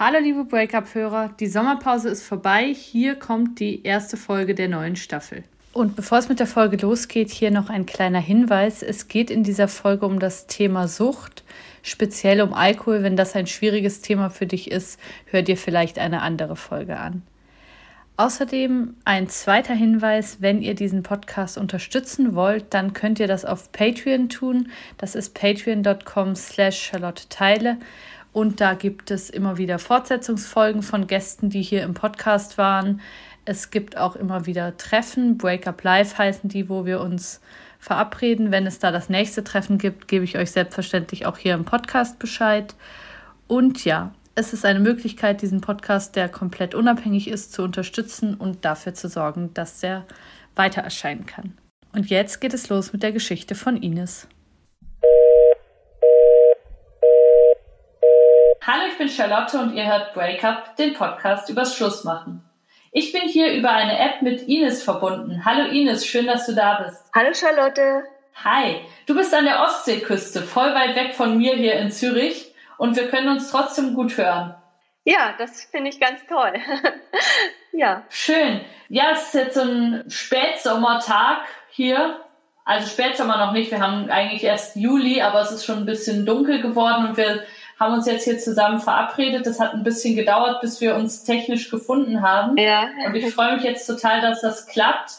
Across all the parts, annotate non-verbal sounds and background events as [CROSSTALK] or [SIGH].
Hallo liebe Breakup-Hörer, die Sommerpause ist vorbei. Hier kommt die erste Folge der neuen Staffel. Und bevor es mit der Folge losgeht, hier noch ein kleiner Hinweis. Es geht in dieser Folge um das Thema Sucht, speziell um Alkohol. Wenn das ein schwieriges Thema für dich ist, hör dir vielleicht eine andere Folge an. Außerdem ein zweiter Hinweis, wenn ihr diesen Podcast unterstützen wollt, dann könnt ihr das auf Patreon tun. Das ist patreon.com slash Charlotte Teile. Und da gibt es immer wieder Fortsetzungsfolgen von Gästen, die hier im Podcast waren. Es gibt auch immer wieder Treffen. Breakup Live heißen die, wo wir uns verabreden. Wenn es da das nächste Treffen gibt, gebe ich euch selbstverständlich auch hier im Podcast Bescheid. Und ja, es ist eine Möglichkeit, diesen Podcast, der komplett unabhängig ist, zu unterstützen und dafür zu sorgen, dass der weiter erscheinen kann. Und jetzt geht es los mit der Geschichte von Ines. Hallo, ich bin Charlotte und ihr hört Breakup, den Podcast übers Schlussmachen. Ich bin hier über eine App mit Ines verbunden. Hallo Ines, schön, dass du da bist. Hallo Charlotte. Hi, du bist an der Ostseeküste, voll weit weg von mir hier in Zürich und wir können uns trotzdem gut hören. Ja, das finde ich ganz toll. [LAUGHS] ja. Schön. Ja, es ist jetzt so ein Spätsommertag hier. Also Spätsommer noch nicht. Wir haben eigentlich erst Juli, aber es ist schon ein bisschen dunkel geworden und wir haben uns jetzt hier zusammen verabredet. Das hat ein bisschen gedauert, bis wir uns technisch gefunden haben. Ja. Und ich freue mich jetzt total, dass das klappt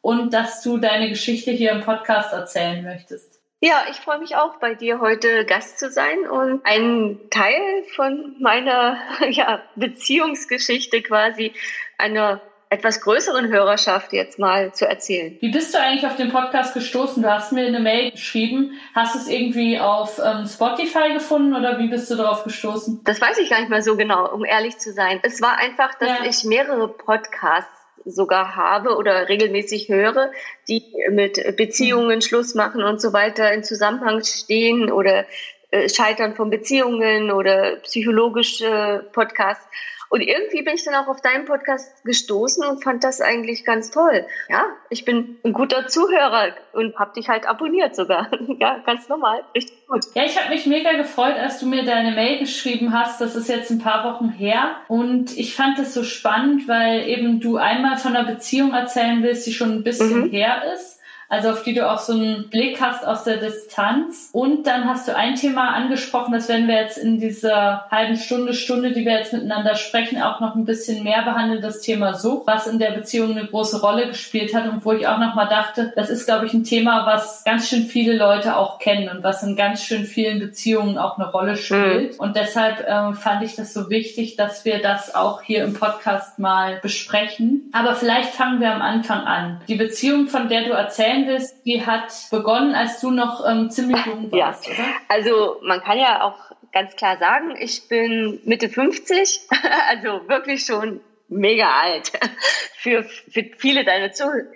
und dass du deine Geschichte hier im Podcast erzählen möchtest. Ja, ich freue mich auch, bei dir heute Gast zu sein und einen Teil von meiner [LAUGHS] ja, Beziehungsgeschichte quasi einer etwas größeren Hörerschaft jetzt mal zu erzählen. Wie bist du eigentlich auf den Podcast gestoßen? Du hast mir eine Mail geschrieben. Hast du es irgendwie auf ähm, Spotify gefunden oder wie bist du darauf gestoßen? Das weiß ich gar nicht mehr so genau, um ehrlich zu sein. Es war einfach, dass ja. ich mehrere Podcasts sogar habe oder regelmäßig höre, die mit Beziehungen mhm. Schluss machen und so weiter in Zusammenhang stehen oder äh, Scheitern von Beziehungen oder psychologische Podcasts. Und irgendwie bin ich dann auch auf deinen Podcast gestoßen und fand das eigentlich ganz toll. Ja, ich bin ein guter Zuhörer und habe dich halt abonniert sogar. [LAUGHS] ja, ganz normal, richtig gut. Ja, ich habe mich mega gefreut, als du mir deine Mail geschrieben hast. Das ist jetzt ein paar Wochen her. Und ich fand das so spannend, weil eben du einmal von einer Beziehung erzählen willst, die schon ein bisschen mhm. her ist also auf die du auch so einen Blick hast aus der Distanz. Und dann hast du ein Thema angesprochen, das werden wir jetzt in dieser halben Stunde, Stunde, die wir jetzt miteinander sprechen, auch noch ein bisschen mehr behandeln, das Thema Sucht, was in der Beziehung eine große Rolle gespielt hat und wo ich auch nochmal dachte, das ist, glaube ich, ein Thema, was ganz schön viele Leute auch kennen und was in ganz schön vielen Beziehungen auch eine Rolle spielt. Mhm. Und deshalb äh, fand ich das so wichtig, dass wir das auch hier im Podcast mal besprechen. Aber vielleicht fangen wir am Anfang an. Die Beziehung, von der du erzählen willst, die hat begonnen, als du noch ähm, ziemlich jung warst, ja. oder? Also man kann ja auch ganz klar sagen, ich bin Mitte 50, [LAUGHS] also wirklich schon mega alt [LAUGHS] für, für viele deiner Zuhörer.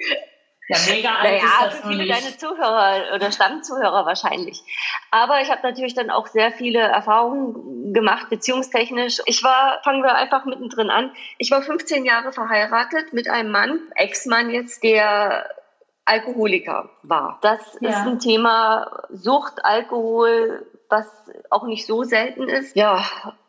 Ja, mega alt naja, ist das für viele deine Zuhörer oder Stammzuhörer wahrscheinlich. Aber ich habe natürlich dann auch sehr viele Erfahrungen gemacht, beziehungstechnisch. Ich war, fangen wir einfach mittendrin an. Ich war 15 Jahre verheiratet mit einem Mann, Ex-Mann jetzt, der Alkoholiker war. Das ja. ist ein Thema Sucht, Alkohol, was auch nicht so selten ist. Ja,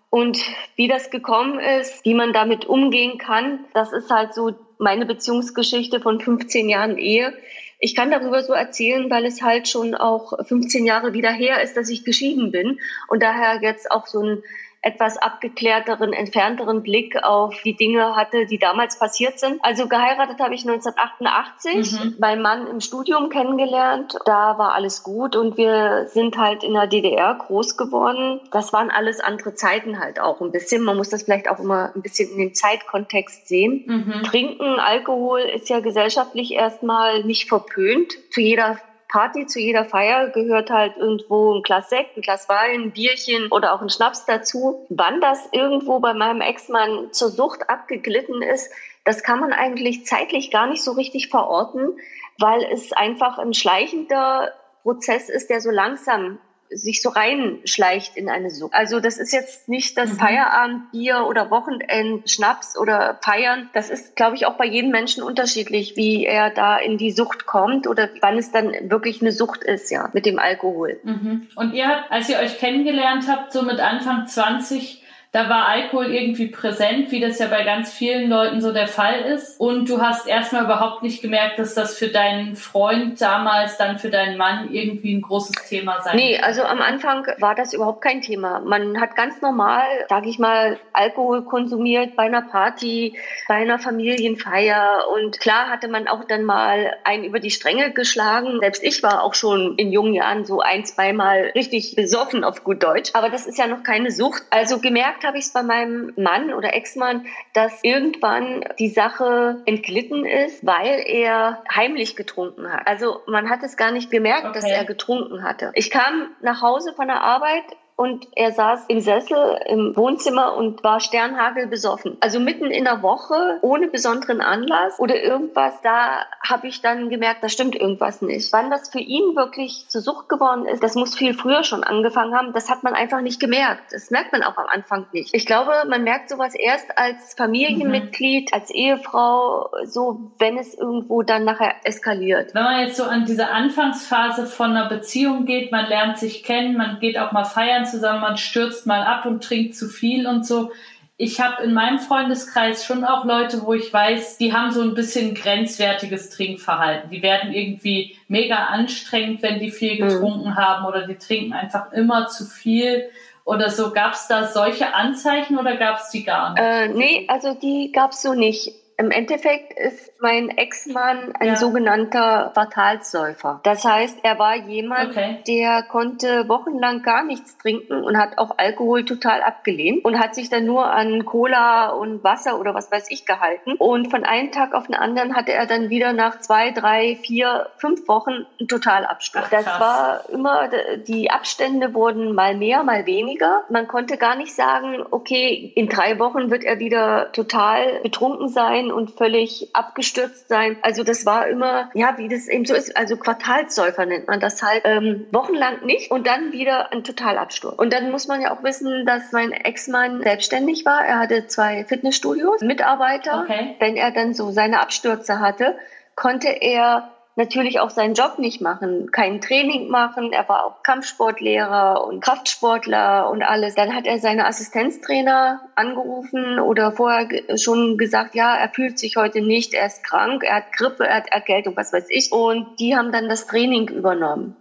und wie das gekommen ist, wie man damit umgehen kann, das ist halt so meine Beziehungsgeschichte von 15 Jahren Ehe. Ich kann darüber so erzählen, weil es halt schon auch 15 Jahre wieder her ist, dass ich geschieden bin und daher jetzt auch so ein etwas abgeklärteren, entfernteren Blick auf die Dinge hatte, die damals passiert sind. Also geheiratet habe ich 1988, mhm. meinen Mann im Studium kennengelernt. Da war alles gut und wir sind halt in der DDR groß geworden. Das waren alles andere Zeiten halt auch ein bisschen. Man muss das vielleicht auch immer ein bisschen in den Zeitkontext sehen. Mhm. Trinken, Alkohol ist ja gesellschaftlich erstmal nicht verpönt. Zu jeder Party, zu jeder Feier gehört halt irgendwo ein Glas Sekt, ein Glas Wein, ein Bierchen oder auch ein Schnaps dazu. Wann das irgendwo bei meinem Ex-Mann zur Sucht abgeglitten ist, das kann man eigentlich zeitlich gar nicht so richtig verorten, weil es einfach ein schleichender Prozess ist, der so langsam sich so reinschleicht in eine Sucht. Also das ist jetzt nicht das mhm. Feierabendbier oder Wochenend Schnaps oder Feiern. Das ist, glaube ich, auch bei jedem Menschen unterschiedlich, wie er da in die Sucht kommt oder wann es dann wirklich eine Sucht ist, ja, mit dem Alkohol. Mhm. Und ihr habt, als ihr euch kennengelernt habt, so mit Anfang 20, da war Alkohol irgendwie präsent, wie das ja bei ganz vielen Leuten so der Fall ist. Und du hast erstmal überhaupt nicht gemerkt, dass das für deinen Freund damals, dann für deinen Mann irgendwie ein großes Thema sein Nee, also am Anfang war das überhaupt kein Thema. Man hat ganz normal, sage ich mal, Alkohol konsumiert bei einer Party, bei einer Familienfeier. Und klar hatte man auch dann mal einen über die Stränge geschlagen. Selbst ich war auch schon in jungen Jahren so ein, zweimal richtig besoffen auf gut Deutsch. Aber das ist ja noch keine Sucht. Also gemerkt habe ich es bei meinem Mann oder Ex-Mann, dass irgendwann die Sache entglitten ist, weil er heimlich getrunken hat. Also man hat es gar nicht gemerkt, okay. dass er getrunken hatte. Ich kam nach Hause von der Arbeit und er saß im Sessel im Wohnzimmer und war Sternhagel besoffen. Also mitten in der Woche, ohne besonderen Anlass oder irgendwas, da habe ich dann gemerkt, da stimmt irgendwas nicht. Wann das für ihn wirklich zur Sucht geworden ist, das muss viel früher schon angefangen haben. Das hat man einfach nicht gemerkt. Das merkt man auch am Anfang nicht. Ich glaube, man merkt sowas erst als Familienmitglied, mhm. als Ehefrau, so wenn es irgendwo dann nachher eskaliert. Wenn man jetzt so an diese Anfangsphase von einer Beziehung geht, man lernt sich kennen, man geht auch mal feiern zusammen, man stürzt mal ab und trinkt zu viel und so. Ich habe in meinem Freundeskreis schon auch Leute, wo ich weiß, die haben so ein bisschen grenzwertiges Trinkverhalten. Die werden irgendwie mega anstrengend, wenn die viel mhm. getrunken mhm. haben oder die trinken einfach immer zu viel oder so. Gab es da solche Anzeichen oder gab es die gar nicht? Äh, nee, also die gab es so nicht. Im Endeffekt ist mein Ex-Mann ein ja. sogenannter Quartalsäufer. Das heißt, er war jemand, okay. der konnte wochenlang gar nichts trinken und hat auch Alkohol total abgelehnt und hat sich dann nur an Cola und Wasser oder was weiß ich gehalten. Und von einem Tag auf den anderen hatte er dann wieder nach zwei, drei, vier, fünf Wochen einen Totalabsturz. Ach, das war immer, die Abstände wurden mal mehr, mal weniger. Man konnte gar nicht sagen, okay, in drei Wochen wird er wieder total betrunken sein und völlig abgestürzt sein. Also das war immer, ja, wie das eben so ist, also Quartalsäufer nennt man das halt, ähm, wochenlang nicht und dann wieder ein Totalabsturz. Und dann muss man ja auch wissen, dass mein Ex-Mann selbstständig war. Er hatte zwei Fitnessstudios, Mitarbeiter. Okay. Wenn er dann so seine Abstürze hatte, konnte er natürlich auch seinen Job nicht machen, kein Training machen. Er war auch Kampfsportlehrer und Kraftsportler und alles. Dann hat er seine Assistenztrainer angerufen oder vorher schon gesagt, ja, er fühlt sich heute nicht, er ist krank, er hat Grippe, er hat Erkältung, was weiß ich. Und die haben dann das Training übernommen.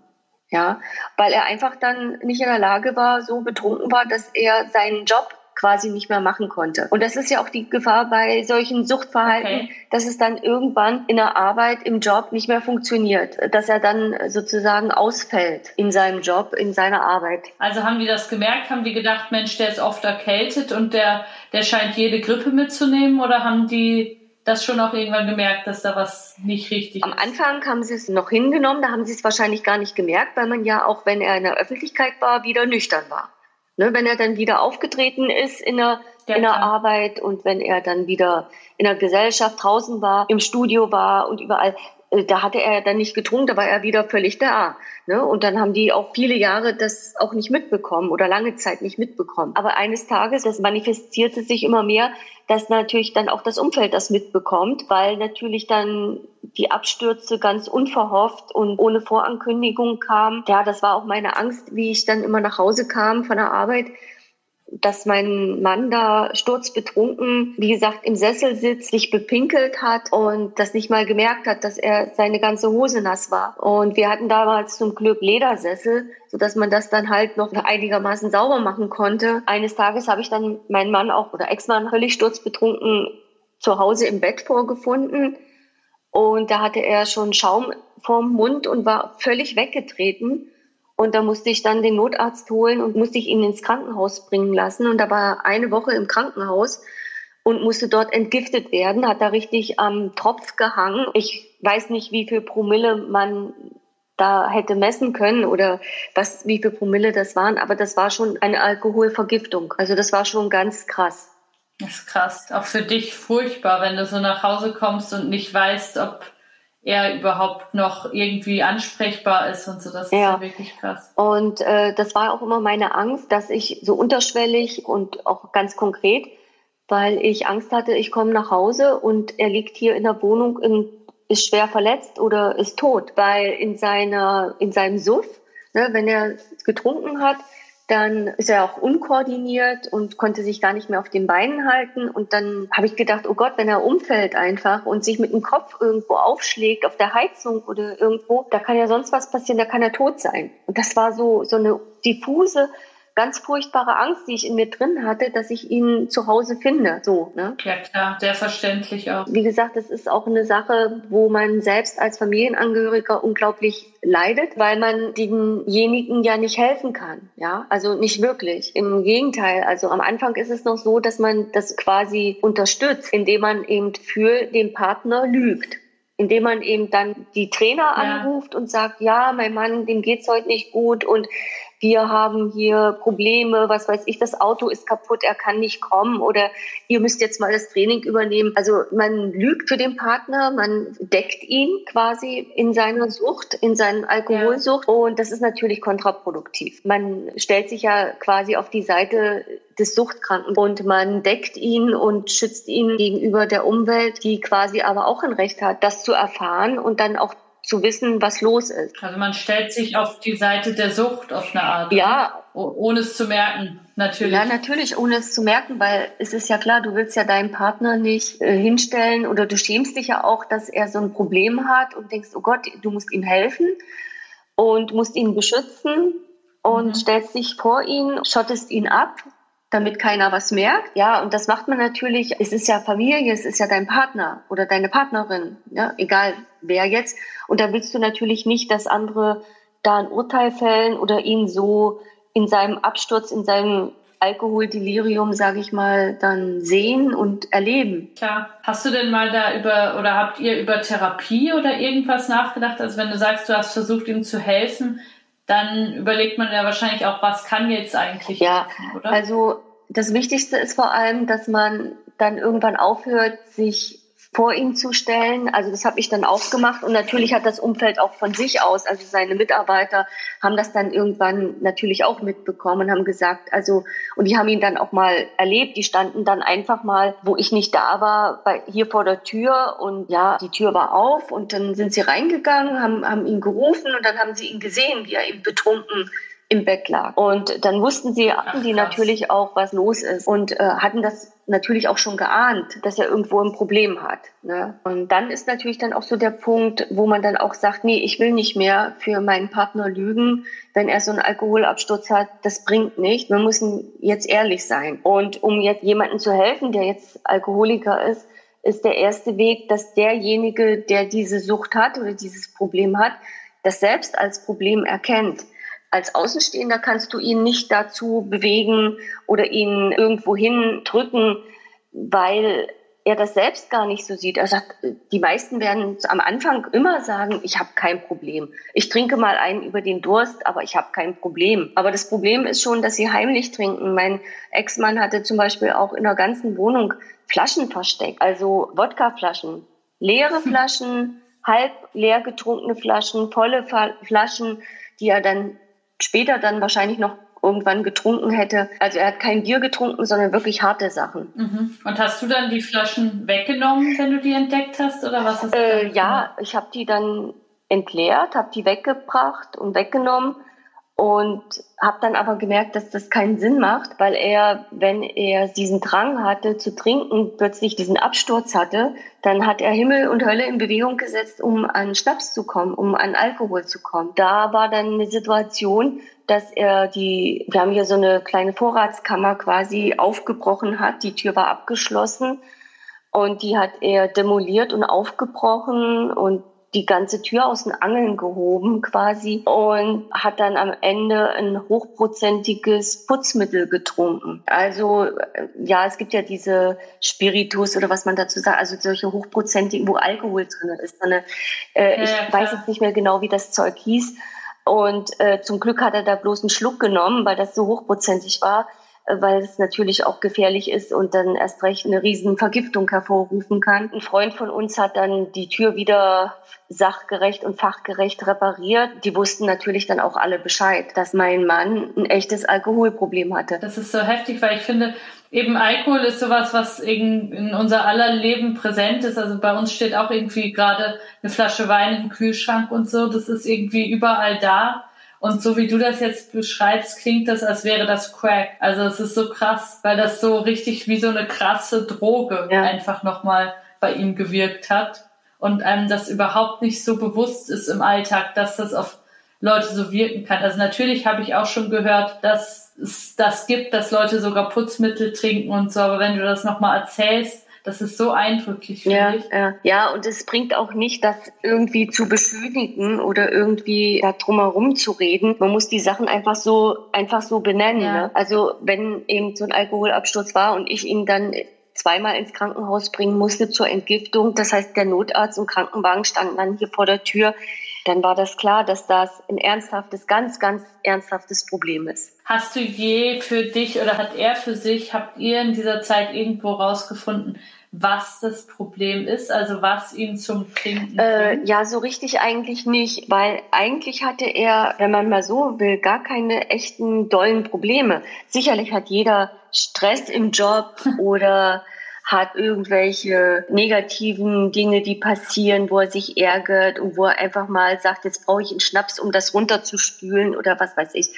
Ja, weil er einfach dann nicht in der Lage war, so betrunken war, dass er seinen Job quasi nicht mehr machen konnte. Und das ist ja auch die Gefahr bei solchen Suchtverhalten, okay. dass es dann irgendwann in der Arbeit, im Job nicht mehr funktioniert, dass er dann sozusagen ausfällt in seinem Job, in seiner Arbeit. Also haben die das gemerkt, haben die gedacht, Mensch, der ist oft erkältet und der, der scheint jede Grippe mitzunehmen oder haben die das schon auch irgendwann gemerkt, dass da was nicht richtig Am ist? Am Anfang haben sie es noch hingenommen, da haben sie es wahrscheinlich gar nicht gemerkt, weil man ja auch, wenn er in der Öffentlichkeit war, wieder nüchtern war. Ne, wenn er dann wieder aufgetreten ist in der, ja, in der Arbeit und wenn er dann wieder in der Gesellschaft draußen war, im Studio war und überall, äh, da hatte er dann nicht getrunken, da war er wieder völlig da. Ne? Und dann haben die auch viele Jahre das auch nicht mitbekommen oder lange Zeit nicht mitbekommen. Aber eines Tages, das manifestierte sich immer mehr, dass natürlich dann auch das Umfeld das mitbekommt, weil natürlich dann die Abstürze ganz unverhofft und ohne Vorankündigung kamen. Ja, das war auch meine Angst, wie ich dann immer nach Hause kam von der Arbeit dass mein Mann da sturzbetrunken, wie gesagt, im Sessel sitzt, sich bepinkelt hat und das nicht mal gemerkt hat, dass er seine ganze Hose nass war. Und wir hatten damals zum Glück Ledersessel, so dass man das dann halt noch einigermaßen sauber machen konnte. Eines Tages habe ich dann meinen Mann auch oder Ex-Mann völlig sturzbetrunken zu Hause im Bett vorgefunden. Und da hatte er schon Schaum vorm Mund und war völlig weggetreten. Und da musste ich dann den Notarzt holen und musste ich ihn ins Krankenhaus bringen lassen. Und da war eine Woche im Krankenhaus und musste dort entgiftet werden, hat da richtig am Tropf gehangen. Ich weiß nicht, wie viel Promille man da hätte messen können oder was, wie viel Promille das waren, aber das war schon eine Alkoholvergiftung. Also das war schon ganz krass. Das ist krass. Auch für dich furchtbar, wenn du so nach Hause kommst und nicht weißt, ob er überhaupt noch irgendwie ansprechbar ist und so. Das ja. ist ja wirklich krass. Und äh, das war auch immer meine Angst, dass ich so unterschwellig und auch ganz konkret, weil ich Angst hatte, ich komme nach Hause und er liegt hier in der Wohnung, in, ist schwer verletzt oder ist tot, weil in seiner in seinem Suff, ne, wenn er getrunken hat, dann ist er auch unkoordiniert und konnte sich gar nicht mehr auf den Beinen halten. Und dann habe ich gedacht, oh Gott, wenn er umfällt einfach und sich mit dem Kopf irgendwo aufschlägt, auf der Heizung oder irgendwo, da kann ja sonst was passieren, da kann er tot sein. Und das war so, so eine diffuse ganz furchtbare Angst, die ich in mir drin hatte, dass ich ihn zu Hause finde. So, ne? Ja klar, sehr verständlich auch. Wie gesagt, das ist auch eine Sache, wo man selbst als Familienangehöriger unglaublich leidet, weil man denjenigen ja nicht helfen kann. Ja, also nicht wirklich. Im Gegenteil. Also am Anfang ist es noch so, dass man das quasi unterstützt, indem man eben für den Partner lügt indem man eben dann die Trainer anruft ja. und sagt, ja, mein Mann, dem geht's heute nicht gut und wir haben hier Probleme, was weiß ich, das Auto ist kaputt, er kann nicht kommen oder ihr müsst jetzt mal das Training übernehmen. Also man lügt für den Partner, man deckt ihn quasi in seiner Sucht, in seiner Alkoholsucht ja. und das ist natürlich kontraproduktiv. Man stellt sich ja quasi auf die Seite des Suchtkranken und man deckt ihn und schützt ihn gegenüber der Umwelt, die quasi aber auch ein Recht hat, das zu erfahren und dann auch zu wissen, was los ist. Also man stellt sich auf die Seite der Sucht auf eine Art. Ja. Ohne es zu merken, natürlich. Ja, natürlich, ohne es zu merken, weil es ist ja klar, du willst ja deinem Partner nicht äh, hinstellen oder du schämst dich ja auch, dass er so ein Problem hat und denkst, oh Gott, du musst ihm helfen und musst ihn beschützen und mhm. stellst dich vor ihn, schottest ihn ab damit keiner was merkt. Ja, und das macht man natürlich, es ist ja Familie, es ist ja dein Partner oder deine Partnerin, ja, egal wer jetzt. Und da willst du natürlich nicht, dass andere da ein Urteil fällen oder ihn so in seinem Absturz, in seinem Alkoholdelirium, sage ich mal, dann sehen und erleben. Klar. Hast du denn mal da über oder habt ihr über Therapie oder irgendwas nachgedacht? Also wenn du sagst, du hast versucht, ihm zu helfen, dann überlegt man ja wahrscheinlich auch, was kann jetzt eigentlich ja, oder? Also das Wichtigste ist vor allem, dass man dann irgendwann aufhört, sich vor ihn zu stellen. Also das habe ich dann auch gemacht. Und natürlich hat das Umfeld auch von sich aus, also seine Mitarbeiter haben das dann irgendwann natürlich auch mitbekommen, haben gesagt, also und die haben ihn dann auch mal erlebt, die standen dann einfach mal, wo ich nicht da war, bei, hier vor der Tür. Und ja, die Tür war auf. Und dann sind sie reingegangen, haben, haben ihn gerufen. Und dann haben sie ihn gesehen, wie er eben betrunken im Bett lag. Und dann wussten sie, hatten die natürlich auch, was los ist und äh, hatten das natürlich auch schon geahnt, dass er irgendwo ein Problem hat. Ne? Und dann ist natürlich dann auch so der Punkt, wo man dann auch sagt, nee, ich will nicht mehr für meinen Partner lügen, wenn er so einen Alkoholabsturz hat, das bringt nicht. Wir müssen jetzt ehrlich sein. Und um jetzt jemandem zu helfen, der jetzt Alkoholiker ist, ist der erste Weg, dass derjenige, der diese Sucht hat oder dieses Problem hat, das selbst als Problem erkennt als Außenstehender kannst du ihn nicht dazu bewegen oder ihn irgendwo hin drücken, weil er das selbst gar nicht so sieht. Er sagt, die meisten werden am Anfang immer sagen, ich habe kein Problem. Ich trinke mal einen über den Durst, aber ich habe kein Problem. Aber das Problem ist schon, dass sie heimlich trinken. Mein Ex-Mann hatte zum Beispiel auch in der ganzen Wohnung Flaschen versteckt, also Wodkaflaschen, leere Flaschen, halb leer getrunkene Flaschen, volle Flaschen, die er dann später dann wahrscheinlich noch irgendwann getrunken hätte. Also er hat kein Bier getrunken, sondern wirklich harte Sachen. Mhm. Und hast du dann die Flaschen weggenommen, wenn du die entdeckt hast, oder was? Hast äh, ja, ich habe die dann entleert, habe die weggebracht und weggenommen und habe dann aber gemerkt, dass das keinen Sinn macht, weil er, wenn er diesen Drang hatte zu trinken, plötzlich diesen Absturz hatte, dann hat er Himmel und Hölle in Bewegung gesetzt, um an Schnaps zu kommen, um an Alkohol zu kommen. Da war dann eine Situation, dass er die, wir haben hier so eine kleine Vorratskammer quasi aufgebrochen hat, die Tür war abgeschlossen und die hat er demoliert und aufgebrochen und die ganze Tür aus den Angeln gehoben quasi und hat dann am Ende ein hochprozentiges Putzmittel getrunken. Also äh, ja, es gibt ja diese Spiritus oder was man dazu sagt, also solche hochprozentigen, wo Alkohol drin ist. Eine, äh, ja, ich ja, weiß jetzt nicht mehr genau, wie das Zeug hieß. Und äh, zum Glück hat er da bloß einen Schluck genommen, weil das so hochprozentig war weil es natürlich auch gefährlich ist und dann erst recht eine riesen Vergiftung hervorrufen kann. Ein Freund von uns hat dann die Tür wieder sachgerecht und fachgerecht repariert. Die wussten natürlich dann auch alle Bescheid, dass mein Mann ein echtes Alkoholproblem hatte. Das ist so heftig, weil ich finde, eben Alkohol ist sowas, was in unser aller Leben präsent ist. Also bei uns steht auch irgendwie gerade eine Flasche Wein im Kühlschrank und so. Das ist irgendwie überall da. Und so wie du das jetzt beschreibst, klingt das, als wäre das Crack. Also es ist so krass, weil das so richtig wie so eine krasse Droge ja. einfach nochmal bei ihm gewirkt hat. Und einem das überhaupt nicht so bewusst ist im Alltag, dass das auf Leute so wirken kann. Also natürlich habe ich auch schon gehört, dass es das gibt, dass Leute sogar Putzmittel trinken und so, aber wenn du das nochmal erzählst, das ist so eindrücklich, finde ja, ich. Ja. ja, und es bringt auch nicht, das irgendwie zu beschönigen oder irgendwie da drumherum zu reden. Man muss die Sachen einfach so, einfach so benennen. Ja. Ne? Also wenn eben so ein Alkoholabsturz war und ich ihn dann zweimal ins Krankenhaus bringen musste zur Entgiftung. Das heißt, der Notarzt und Krankenwagen standen dann hier vor der Tür dann war das klar, dass das ein ernsthaftes, ganz, ganz ernsthaftes Problem ist. Hast du je für dich oder hat er für sich, habt ihr in dieser Zeit irgendwo rausgefunden, was das Problem ist, also was ihn zum Trinken äh, Ja, so richtig eigentlich nicht, weil eigentlich hatte er, wenn man mal so will, gar keine echten dollen Probleme. Sicherlich hat jeder Stress im Job [LAUGHS] oder hat irgendwelche negativen Dinge, die passieren, wo er sich ärgert und wo er einfach mal sagt, jetzt brauche ich einen Schnaps, um das runterzuspülen oder was weiß ich.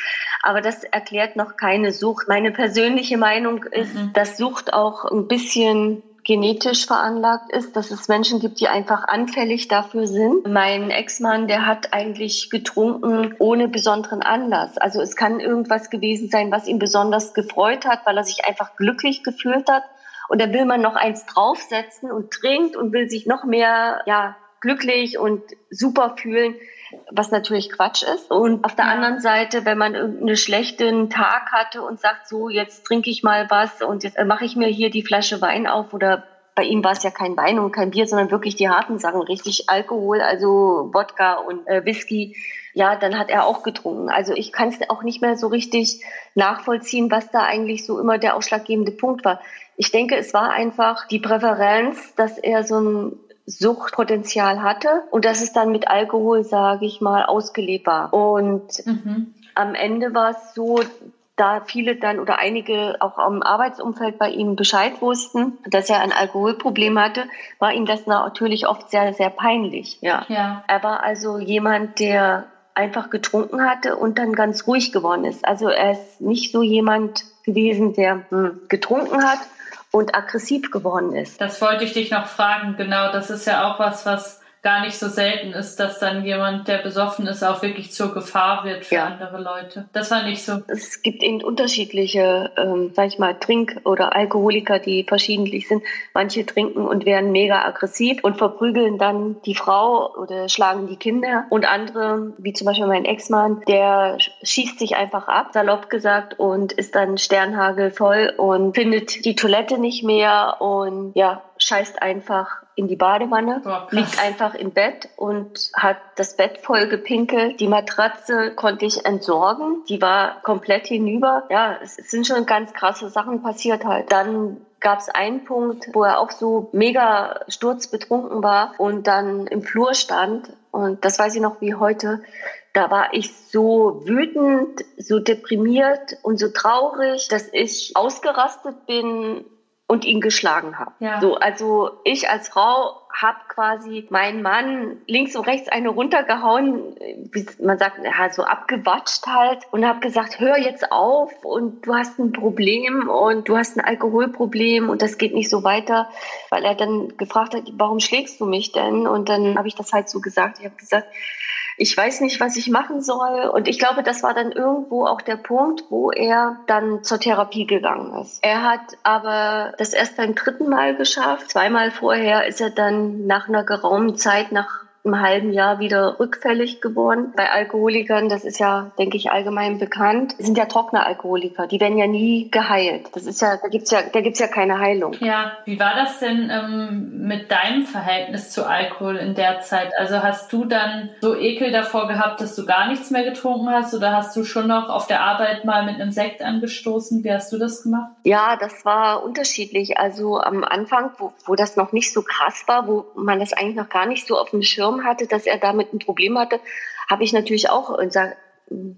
Aber das erklärt noch keine Sucht. Meine persönliche Meinung ist, mhm. dass Sucht auch ein bisschen genetisch veranlagt ist, dass es Menschen gibt, die einfach anfällig dafür sind. Mein Ex-Mann, der hat eigentlich getrunken ohne besonderen Anlass. Also es kann irgendwas gewesen sein, was ihn besonders gefreut hat, weil er sich einfach glücklich gefühlt hat. Und da will man noch eins draufsetzen und trinkt und will sich noch mehr, ja, glücklich und super fühlen, was natürlich Quatsch ist. Und auf der ja. anderen Seite, wenn man einen schlechten Tag hatte und sagt, so, jetzt trinke ich mal was und jetzt mache ich mir hier die Flasche Wein auf oder bei ihm war es ja kein Wein und kein Bier, sondern wirklich die harten Sachen, richtig Alkohol, also Wodka und äh, Whisky. Ja, dann hat er auch getrunken. Also ich kann es auch nicht mehr so richtig nachvollziehen, was da eigentlich so immer der ausschlaggebende Punkt war. Ich denke, es war einfach die Präferenz, dass er so ein Suchtpotenzial hatte und dass es dann mit Alkohol, sage ich mal, ausgelebt war. Und mhm. am Ende war es so, da viele dann oder einige auch am Arbeitsumfeld bei ihm Bescheid wussten, dass er ein Alkoholproblem hatte, war ihm das natürlich oft sehr, sehr peinlich. Ja. ja. Er war also jemand, der einfach getrunken hatte und dann ganz ruhig geworden ist. Also er ist nicht so jemand gewesen, der hm, getrunken hat und aggressiv geworden ist. Das wollte ich dich noch fragen. Genau, das ist ja auch was, was gar nicht so selten ist, dass dann jemand, der besoffen ist, auch wirklich zur Gefahr wird für ja. andere Leute. Das war nicht so. Es gibt eben unterschiedliche, ähm, sag ich mal, Trink- oder Alkoholiker, die verschiedentlich sind. Manche trinken und werden mega aggressiv und verprügeln dann die Frau oder schlagen die Kinder. Und andere, wie zum Beispiel mein Ex-Mann, der schießt sich einfach ab, salopp gesagt, und ist dann sternhagelvoll und findet die Toilette nicht mehr und ja, scheißt einfach in die Badewanne, Boah, liegt einfach im Bett und hat das Bett voll gepinkelt. Die Matratze konnte ich entsorgen. Die war komplett hinüber. Ja, es sind schon ganz krasse Sachen passiert halt. Dann gab es einen Punkt, wo er auch so mega sturzbetrunken war und dann im Flur stand. Und das weiß ich noch wie heute. Da war ich so wütend, so deprimiert und so traurig, dass ich ausgerastet bin und ihn geschlagen habe. Ja. So, also ich als Frau habe quasi meinen Mann links und rechts eine runtergehauen, wie man sagt, ja, so abgewatscht halt und habe gesagt, hör jetzt auf und du hast ein Problem und du hast ein Alkoholproblem und das geht nicht so weiter, weil er dann gefragt hat, warum schlägst du mich denn? Und dann habe ich das halt so gesagt. Ich habe gesagt, ich weiß nicht, was ich machen soll. Und ich glaube, das war dann irgendwo auch der Punkt, wo er dann zur Therapie gegangen ist. Er hat aber das erst beim dritten Mal geschafft. Zweimal vorher ist er dann nach einer geraumen Zeit, nach einem halben Jahr wieder rückfällig geworden. Bei Alkoholikern, das ist ja, denke ich, allgemein bekannt, sind ja trockene Alkoholiker. Die werden ja nie geheilt. Das ist ja, da gibt's ja, da gibt's ja keine Heilung. Ja, wie war das denn ähm, mit deinem Verhältnis zu Alkohol in der Zeit? Also hast du dann so Ekel davor gehabt, dass du gar nichts mehr getrunken hast oder hast du schon noch auf der Arbeit mal mit einem Sekt angestoßen? Wie hast du das gemacht? Ja, das war unterschiedlich. Also am Anfang, wo, wo das noch nicht so krass war, wo man das eigentlich noch gar nicht so auf dem Schirm hatte, dass er damit ein Problem hatte, habe ich natürlich auch ein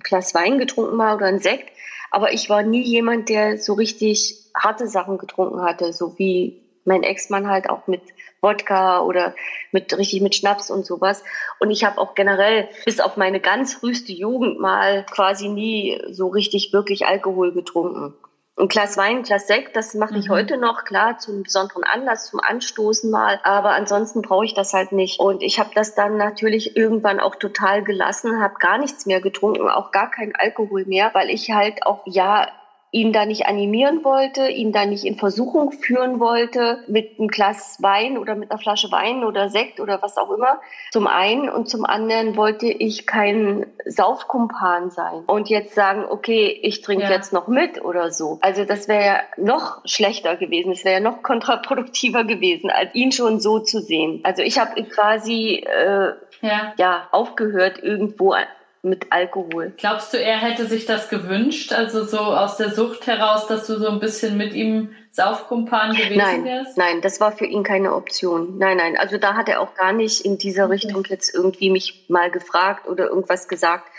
Glas Wein getrunken mal oder ein Sekt. Aber ich war nie jemand, der so richtig harte Sachen getrunken hatte, so wie mein Ex-Mann halt auch mit Wodka oder mit richtig mit Schnaps und sowas. Und ich habe auch generell bis auf meine ganz früheste Jugend mal quasi nie so richtig wirklich Alkohol getrunken. Ein Glas Wein, ein Glas Sekt, das mache ich mhm. heute noch, klar, zu einem besonderen Anlass, zum Anstoßen mal. Aber ansonsten brauche ich das halt nicht. Und ich habe das dann natürlich irgendwann auch total gelassen, habe gar nichts mehr getrunken, auch gar kein Alkohol mehr, weil ich halt auch, ja, ihn da nicht animieren wollte, ihn da nicht in Versuchung führen wollte, mit einem Glas Wein oder mit einer Flasche Wein oder Sekt oder was auch immer. Zum einen und zum anderen wollte ich kein Saufkumpan sein und jetzt sagen, okay, ich trinke ja. jetzt noch mit oder so. Also das wäre ja noch schlechter gewesen, es wäre ja noch [LAUGHS] kontraproduktiver gewesen, als ihn schon so zu sehen. Also ich habe quasi äh, ja. ja aufgehört, irgendwo mit Alkohol. Glaubst du, er hätte sich das gewünscht, also so aus der Sucht heraus, dass du so ein bisschen mit ihm Saufkumpan gewesen nein, wärst? Nein, das war für ihn keine Option. Nein, nein, also da hat er auch gar nicht in dieser okay. Richtung jetzt irgendwie mich mal gefragt oder irgendwas gesagt.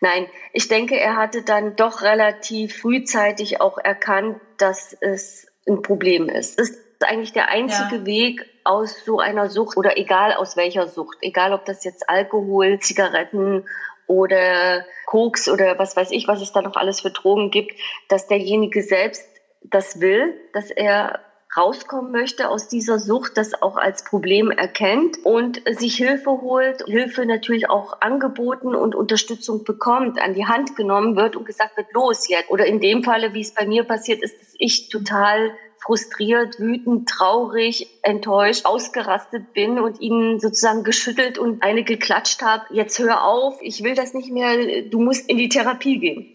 Nein, ich denke, er hatte dann doch relativ frühzeitig auch erkannt, dass es ein Problem ist. Das ist eigentlich der einzige ja. Weg aus so einer Sucht oder egal aus welcher Sucht, egal ob das jetzt Alkohol, Zigaretten oder Koks oder was weiß ich, was es da noch alles für Drogen gibt, dass derjenige selbst das will, dass er rauskommen möchte aus dieser Sucht, das auch als Problem erkennt und sich Hilfe holt, Hilfe natürlich auch angeboten und Unterstützung bekommt, an die Hand genommen wird und gesagt wird, los jetzt. Oder in dem Falle, wie es bei mir passiert ist, dass ich total frustriert, wütend, traurig, enttäuscht, ausgerastet bin und ihnen sozusagen geschüttelt und eine geklatscht habe, jetzt hör auf, ich will das nicht mehr, du musst in die Therapie gehen.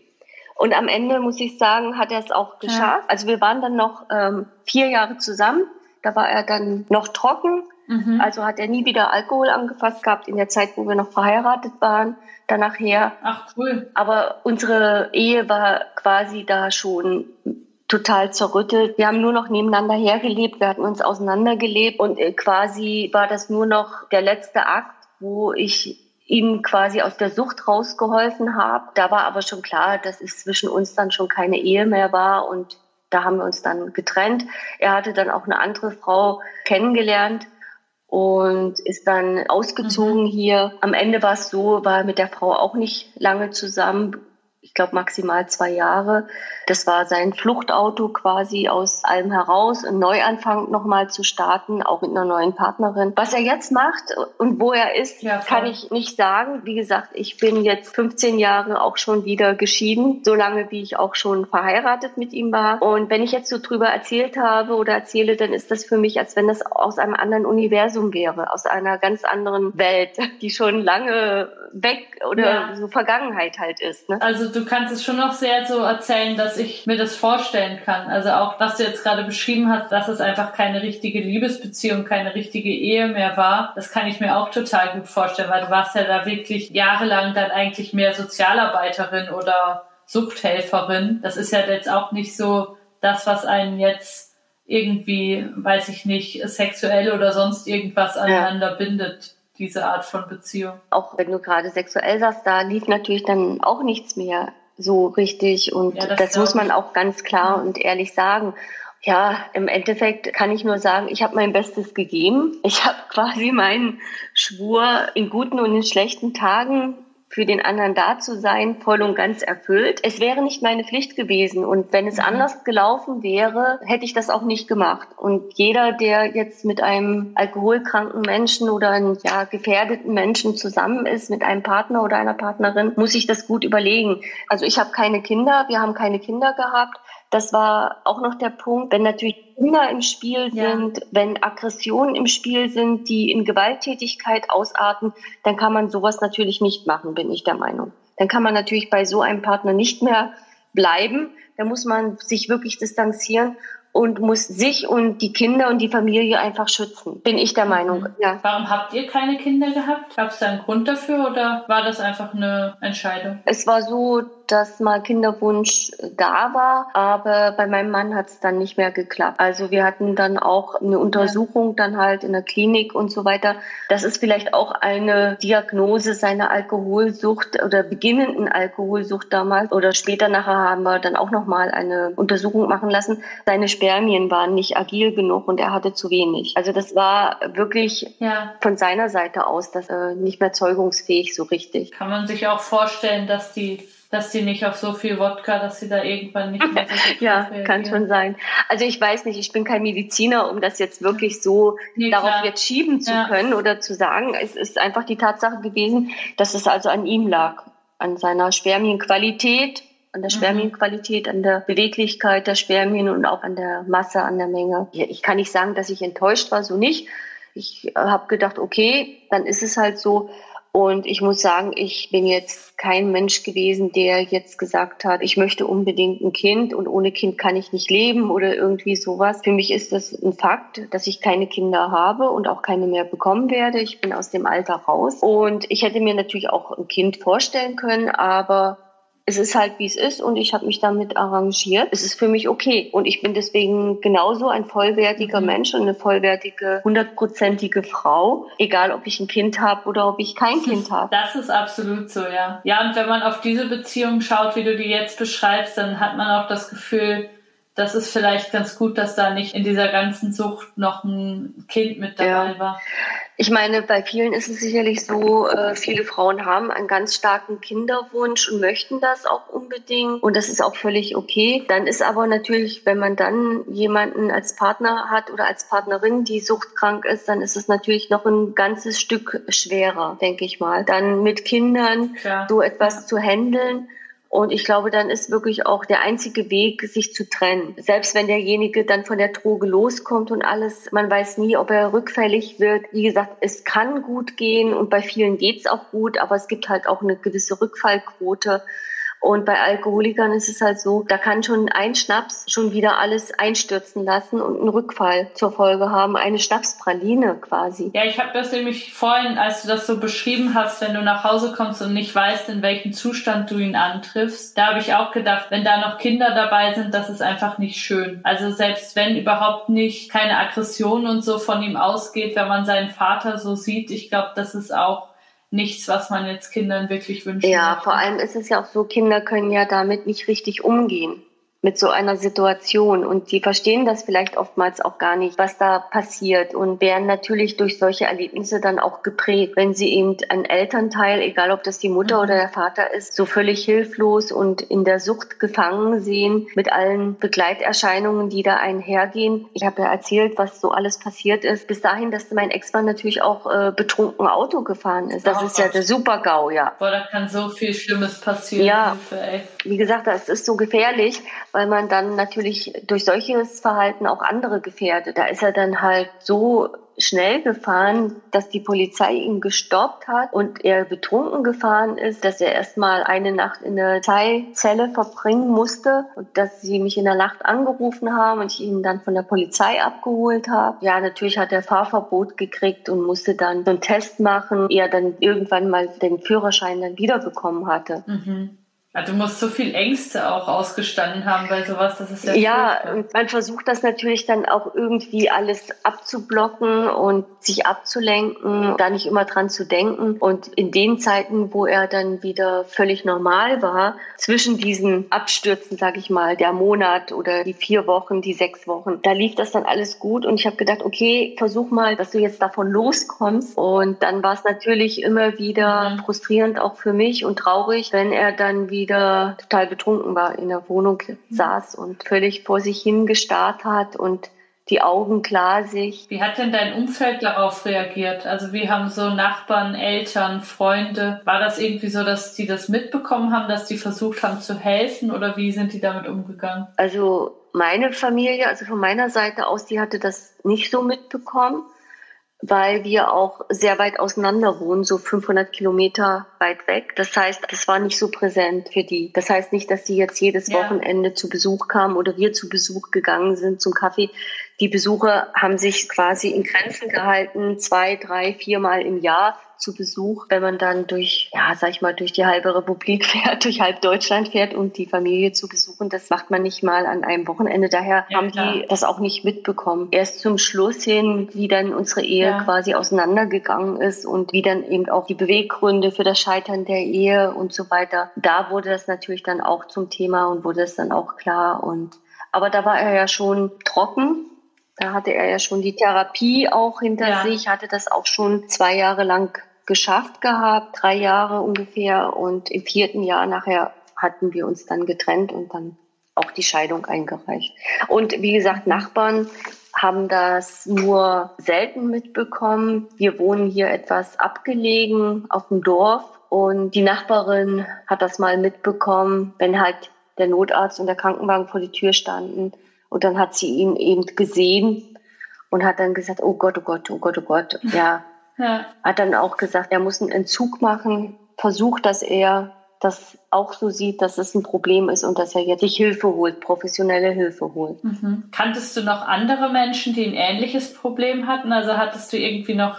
Und am Ende muss ich sagen, hat er es auch geschafft. Ja. Also wir waren dann noch ähm, vier Jahre zusammen. Da war er dann noch trocken. Mhm. Also hat er nie wieder Alkohol angefasst gehabt in der Zeit, wo wir noch verheiratet waren. Danach her. Ach cool. Aber unsere Ehe war quasi da schon total zerrüttelt. Wir haben nur noch nebeneinander hergelebt, wir hatten uns auseinandergelebt und äh, quasi war das nur noch der letzte Akt, wo ich ihm quasi aus der Sucht rausgeholfen habe. Da war aber schon klar, dass es zwischen uns dann schon keine Ehe mehr war und da haben wir uns dann getrennt. Er hatte dann auch eine andere Frau kennengelernt und ist dann ausgezogen mhm. hier. Am Ende war es so, war mit der Frau auch nicht lange zusammen, ich glaube maximal zwei Jahre. Das war sein Fluchtauto quasi aus allem heraus, einen Neuanfang nochmal zu starten, auch mit einer neuen Partnerin. Was er jetzt macht und wo er ist, ja, kann ich nicht sagen. Wie gesagt, ich bin jetzt 15 Jahre auch schon wieder geschieden, so lange wie ich auch schon verheiratet mit ihm war. Und wenn ich jetzt so drüber erzählt habe oder erzähle, dann ist das für mich, als wenn das aus einem anderen Universum wäre, aus einer ganz anderen Welt, die schon lange weg oder ja. so Vergangenheit halt ist. Ne? Also du kannst es schon noch sehr so erzählen, dass ich mir das vorstellen kann. Also auch, was du jetzt gerade beschrieben hast, dass es einfach keine richtige Liebesbeziehung, keine richtige Ehe mehr war, das kann ich mir auch total gut vorstellen, weil du warst ja da wirklich jahrelang dann eigentlich mehr Sozialarbeiterin oder Suchthelferin. Das ist ja jetzt auch nicht so das, was einen jetzt irgendwie, weiß ich nicht, sexuell oder sonst irgendwas aneinander ja. bindet diese Art von Beziehung. Auch wenn du gerade sexuell sagst, da lief natürlich dann auch nichts mehr so richtig und ja, das, das muss man auch ganz klar und ehrlich sagen. Ja, im Endeffekt kann ich nur sagen, ich habe mein Bestes gegeben. Ich habe [LAUGHS] quasi meinen Schwur in guten und in schlechten Tagen für den anderen da zu sein, voll und ganz erfüllt. Es wäre nicht meine Pflicht gewesen. Und wenn es mhm. anders gelaufen wäre, hätte ich das auch nicht gemacht. Und jeder, der jetzt mit einem alkoholkranken Menschen oder einem ja, gefährdeten Menschen zusammen ist, mit einem Partner oder einer Partnerin, muss sich das gut überlegen. Also ich habe keine Kinder, wir haben keine Kinder gehabt. Das war auch noch der Punkt, wenn natürlich Kinder im Spiel sind, ja. wenn Aggressionen im Spiel sind, die in Gewalttätigkeit ausarten, dann kann man sowas natürlich nicht machen, bin ich der Meinung. Dann kann man natürlich bei so einem Partner nicht mehr bleiben. Da muss man sich wirklich distanzieren und muss sich und die Kinder und die Familie einfach schützen, bin ich der Meinung. Mhm. Ja. Warum habt ihr keine Kinder gehabt? Gab es da einen Grund dafür oder war das einfach eine Entscheidung? Es war so, dass mal Kinderwunsch da war, aber bei meinem Mann hat es dann nicht mehr geklappt. Also wir hatten dann auch eine Untersuchung dann halt in der Klinik und so weiter. Das ist vielleicht auch eine Diagnose seiner Alkoholsucht oder beginnenden Alkoholsucht damals oder später nachher haben wir dann auch noch mal eine Untersuchung machen lassen. Seine Spermien waren nicht agil genug und er hatte zu wenig. Also das war wirklich ja. von seiner Seite aus, dass er nicht mehr zeugungsfähig so richtig. Kann man sich auch vorstellen, dass die dass die nicht auf so viel Wodka, dass sie da irgendwann nicht mehr so [LAUGHS] Ja, kann schon sein. Also ich weiß nicht, ich bin kein Mediziner, um das jetzt wirklich so nee, darauf klar. jetzt schieben zu ja. können oder zu sagen. Es ist einfach die Tatsache gewesen, dass es also an ihm lag, an seiner Spermienqualität, an der mhm. Spermienqualität, an der Beweglichkeit der Spermien und auch an der Masse, an der Menge. Ich kann nicht sagen, dass ich enttäuscht war, so nicht. Ich habe gedacht, okay, dann ist es halt so. Und ich muss sagen, ich bin jetzt kein Mensch gewesen, der jetzt gesagt hat, ich möchte unbedingt ein Kind und ohne Kind kann ich nicht leben oder irgendwie sowas. Für mich ist das ein Fakt, dass ich keine Kinder habe und auch keine mehr bekommen werde. Ich bin aus dem Alter raus. Und ich hätte mir natürlich auch ein Kind vorstellen können, aber es ist halt, wie es ist und ich habe mich damit arrangiert. Es ist für mich okay und ich bin deswegen genauso ein vollwertiger mhm. Mensch und eine vollwertige, hundertprozentige Frau, egal ob ich ein Kind habe oder ob ich kein Kind habe. Das ist absolut so, ja. Ja, und wenn man auf diese Beziehung schaut, wie du die jetzt beschreibst, dann hat man auch das Gefühl, das ist vielleicht ganz gut, dass da nicht in dieser ganzen Sucht noch ein Kind mit dabei ja. war. Ich meine, bei vielen ist es sicherlich so, äh, viele Frauen haben einen ganz starken Kinderwunsch und möchten das auch unbedingt. Und das ist auch völlig okay. Dann ist aber natürlich, wenn man dann jemanden als Partner hat oder als Partnerin, die suchtkrank ist, dann ist es natürlich noch ein ganzes Stück schwerer, denke ich mal. Dann mit Kindern ja. so etwas ja. zu handeln. Und ich glaube, dann ist wirklich auch der einzige Weg, sich zu trennen. Selbst wenn derjenige dann von der Droge loskommt und alles, man weiß nie, ob er rückfällig wird. Wie gesagt, es kann gut gehen und bei vielen geht's auch gut, aber es gibt halt auch eine gewisse Rückfallquote. Und bei Alkoholikern ist es halt so, da kann schon ein Schnaps schon wieder alles einstürzen lassen und einen Rückfall zur Folge haben. Eine Schnapspraline quasi. Ja, ich habe das nämlich vorhin, als du das so beschrieben hast, wenn du nach Hause kommst und nicht weißt, in welchem Zustand du ihn antriffst, da habe ich auch gedacht, wenn da noch Kinder dabei sind, das ist einfach nicht schön. Also selbst wenn überhaupt nicht keine Aggression und so von ihm ausgeht, wenn man seinen Vater so sieht, ich glaube, das ist auch nichts, was man jetzt Kindern wirklich wünscht. Ja, vor allem ist es ja auch so, Kinder können ja damit nicht richtig umgehen mit so einer Situation und die verstehen das vielleicht oftmals auch gar nicht, was da passiert und werden natürlich durch solche Erlebnisse dann auch geprägt, wenn sie eben ein Elternteil, egal ob das die Mutter mhm. oder der Vater ist, so völlig hilflos und in der Sucht gefangen sehen mit allen Begleiterscheinungen, die da einhergehen. Ich habe ja erzählt, was so alles passiert ist. Bis dahin, dass mein Ex-Mann natürlich auch äh, betrunken Auto gefahren ist. Das oh, ist ja der Super-GAU, ja. Boah, da kann so viel Schlimmes passieren. Ja, wie gesagt, das ist so gefährlich weil man dann natürlich durch solches Verhalten auch andere gefährdet. Da ist er dann halt so schnell gefahren, dass die Polizei ihn gestoppt hat und er betrunken gefahren ist, dass er erstmal eine Nacht in der Teilzelle verbringen musste und dass sie mich in der Nacht angerufen haben und ich ihn dann von der Polizei abgeholt habe. Ja, natürlich hat er Fahrverbot gekriegt und musste dann so einen Test machen, ehe er dann irgendwann mal den Führerschein dann wiederbekommen hatte. Mhm. Also du musst so viel Ängste auch ausgestanden haben bei sowas, das ist ja Ja, und man versucht das natürlich dann auch irgendwie alles abzublocken und sich abzulenken, da nicht immer dran zu denken. Und in den Zeiten, wo er dann wieder völlig normal war, zwischen diesen Abstürzen, sag ich mal, der Monat oder die vier Wochen, die sechs Wochen, da lief das dann alles gut. Und ich habe gedacht, okay, versuch mal, dass du jetzt davon loskommst. Und dann war es natürlich immer wieder mhm. frustrierend auch für mich und traurig, wenn er dann wieder wieder total betrunken war, in der Wohnung saß und völlig vor sich hin gestarrt hat und die Augen klar sich. Wie hat denn dein Umfeld darauf reagiert? Also wie haben so Nachbarn, Eltern, Freunde, war das irgendwie so, dass die das mitbekommen haben, dass die versucht haben zu helfen oder wie sind die damit umgegangen? Also meine Familie, also von meiner Seite aus, die hatte das nicht so mitbekommen weil wir auch sehr weit auseinander wohnen, so 500 Kilometer weit weg. Das heißt, das war nicht so präsent für die. Das heißt nicht, dass die jetzt jedes ja. Wochenende zu Besuch kamen oder wir zu Besuch gegangen sind zum Kaffee. Die Besuche haben sich quasi in Grenzen gehalten, zwei, drei, viermal im Jahr zu Besuch. Wenn man dann durch, ja, sag ich mal, durch die halbe Republik [LAUGHS] fährt, durch halb Deutschland fährt, um die Familie zu besuchen, das macht man nicht mal an einem Wochenende. Daher ja, haben klar. die das auch nicht mitbekommen. Erst zum Schluss hin, wie dann unsere Ehe ja. quasi auseinandergegangen ist und wie dann eben auch die Beweggründe für das Scheitern der Ehe und so weiter. Da wurde das natürlich dann auch zum Thema und wurde es dann auch klar und aber da war er ja schon trocken da hatte er ja schon die Therapie auch hinter ja. sich, hatte das auch schon zwei Jahre lang geschafft gehabt, drei Jahre ungefähr. Und im vierten Jahr nachher hatten wir uns dann getrennt und dann auch die Scheidung eingereicht. Und wie gesagt, Nachbarn haben das nur selten mitbekommen. Wir wohnen hier etwas abgelegen auf dem Dorf und die Nachbarin hat das mal mitbekommen, wenn halt der Notarzt und der Krankenwagen vor die Tür standen und dann hat sie ihn eben gesehen und hat dann gesagt, oh Gott, oh Gott, oh Gott, oh Gott. [LAUGHS] Ja. ja. Hat dann auch gesagt, er muss einen Entzug machen. Versucht, dass er das auch so sieht, dass es ein Problem ist und dass er jetzt sich Hilfe holt, professionelle Hilfe holt. Mhm. Kanntest du noch andere Menschen, die ein ähnliches Problem hatten? Also hattest du irgendwie noch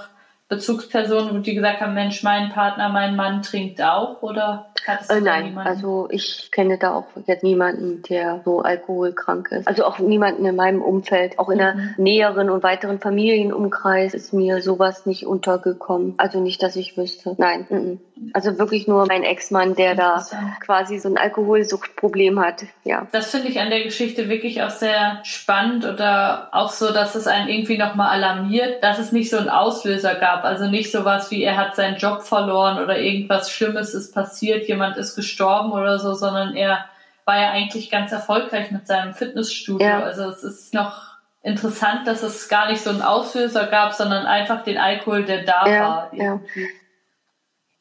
Bezugspersonen, die gesagt haben, Mensch, mein Partner, mein Mann trinkt auch oder hattest du äh, Nein, niemanden? also ich kenne da auch jetzt niemanden, der so alkoholkrank ist. Also auch niemanden in meinem Umfeld, auch in mhm. der näheren und weiteren Familienumkreis ist mir sowas nicht untergekommen. Also nicht, dass ich wüsste. Nein, m -m. Also wirklich nur mein Ex-Mann, der da quasi so ein Alkoholsuchtproblem hat. Ja. Das finde ich an der Geschichte wirklich auch sehr spannend oder auch so, dass es einen irgendwie nochmal alarmiert, dass es nicht so einen Auslöser gab. Also nicht sowas wie, er hat seinen Job verloren oder irgendwas Schlimmes ist passiert, jemand ist gestorben oder so, sondern er war ja eigentlich ganz erfolgreich mit seinem Fitnessstudio. Ja. Also es ist noch interessant, dass es gar nicht so einen Auslöser gab, sondern einfach den Alkohol, der da ja, war. Ja.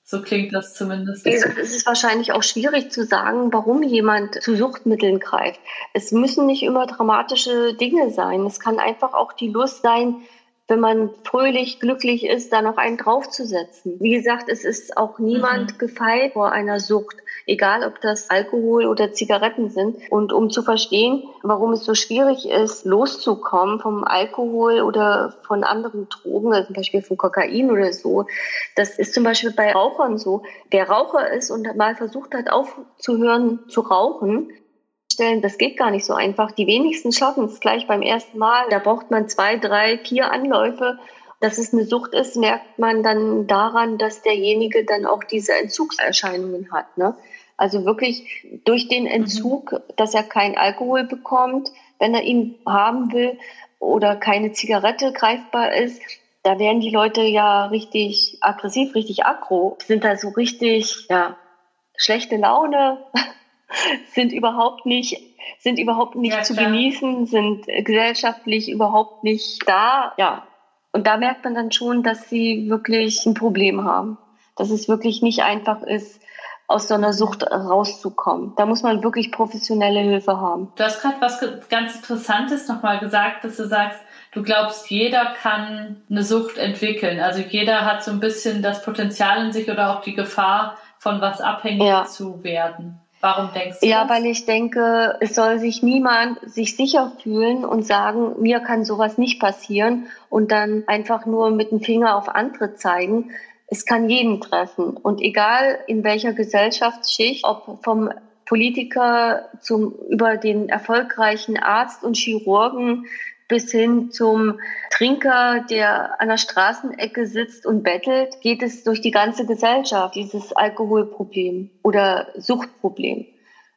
So klingt das zumindest. Es ist wahrscheinlich auch schwierig zu sagen, warum jemand zu Suchtmitteln greift. Es müssen nicht immer dramatische Dinge sein. Es kann einfach auch die Lust sein, wenn man fröhlich, glücklich ist, da noch einen draufzusetzen. Wie gesagt, es ist auch niemand mhm. gefeit vor einer Sucht, egal ob das Alkohol oder Zigaretten sind. Und um zu verstehen, warum es so schwierig ist, loszukommen vom Alkohol oder von anderen Drogen, also zum Beispiel von Kokain oder so, das ist zum Beispiel bei Rauchern so. Wer Raucher ist und mal versucht hat, aufzuhören zu rauchen, feststellen, das geht gar nicht so einfach. Die wenigsten schaffen es gleich beim ersten Mal. Da braucht man zwei, drei, vier Anläufe. Dass es eine Sucht ist, merkt man dann daran, dass derjenige dann auch diese Entzugserscheinungen hat. Ne? Also wirklich durch den Entzug, mhm. dass er keinen Alkohol bekommt, wenn er ihn haben will oder keine Zigarette greifbar ist, da werden die Leute ja richtig aggressiv, richtig aggro, sind da so richtig, ja, schlechte Laune, [LAUGHS] sind überhaupt nicht, sind überhaupt nicht ja, zu genießen, sind gesellschaftlich überhaupt nicht da. Ja. Und da merkt man dann schon, dass sie wirklich ein Problem haben. Dass es wirklich nicht einfach ist, aus so einer Sucht rauszukommen. Da muss man wirklich professionelle Hilfe haben. Du hast gerade was ganz Interessantes nochmal gesagt, dass du sagst, du glaubst, jeder kann eine Sucht entwickeln. Also jeder hat so ein bisschen das Potenzial in sich oder auch die Gefahr, von was abhängig ja. zu werden. Warum denkst du? Ja, das? weil ich denke, es soll sich niemand sich sicher fühlen und sagen, mir kann sowas nicht passieren und dann einfach nur mit dem Finger auf andere zeigen. Es kann jeden treffen und egal in welcher Gesellschaftsschicht, ob vom Politiker zum über den erfolgreichen Arzt und Chirurgen bis hin zum Trinker, der an der Straßenecke sitzt und bettelt, geht es durch die ganze Gesellschaft, dieses Alkoholproblem oder Suchtproblem.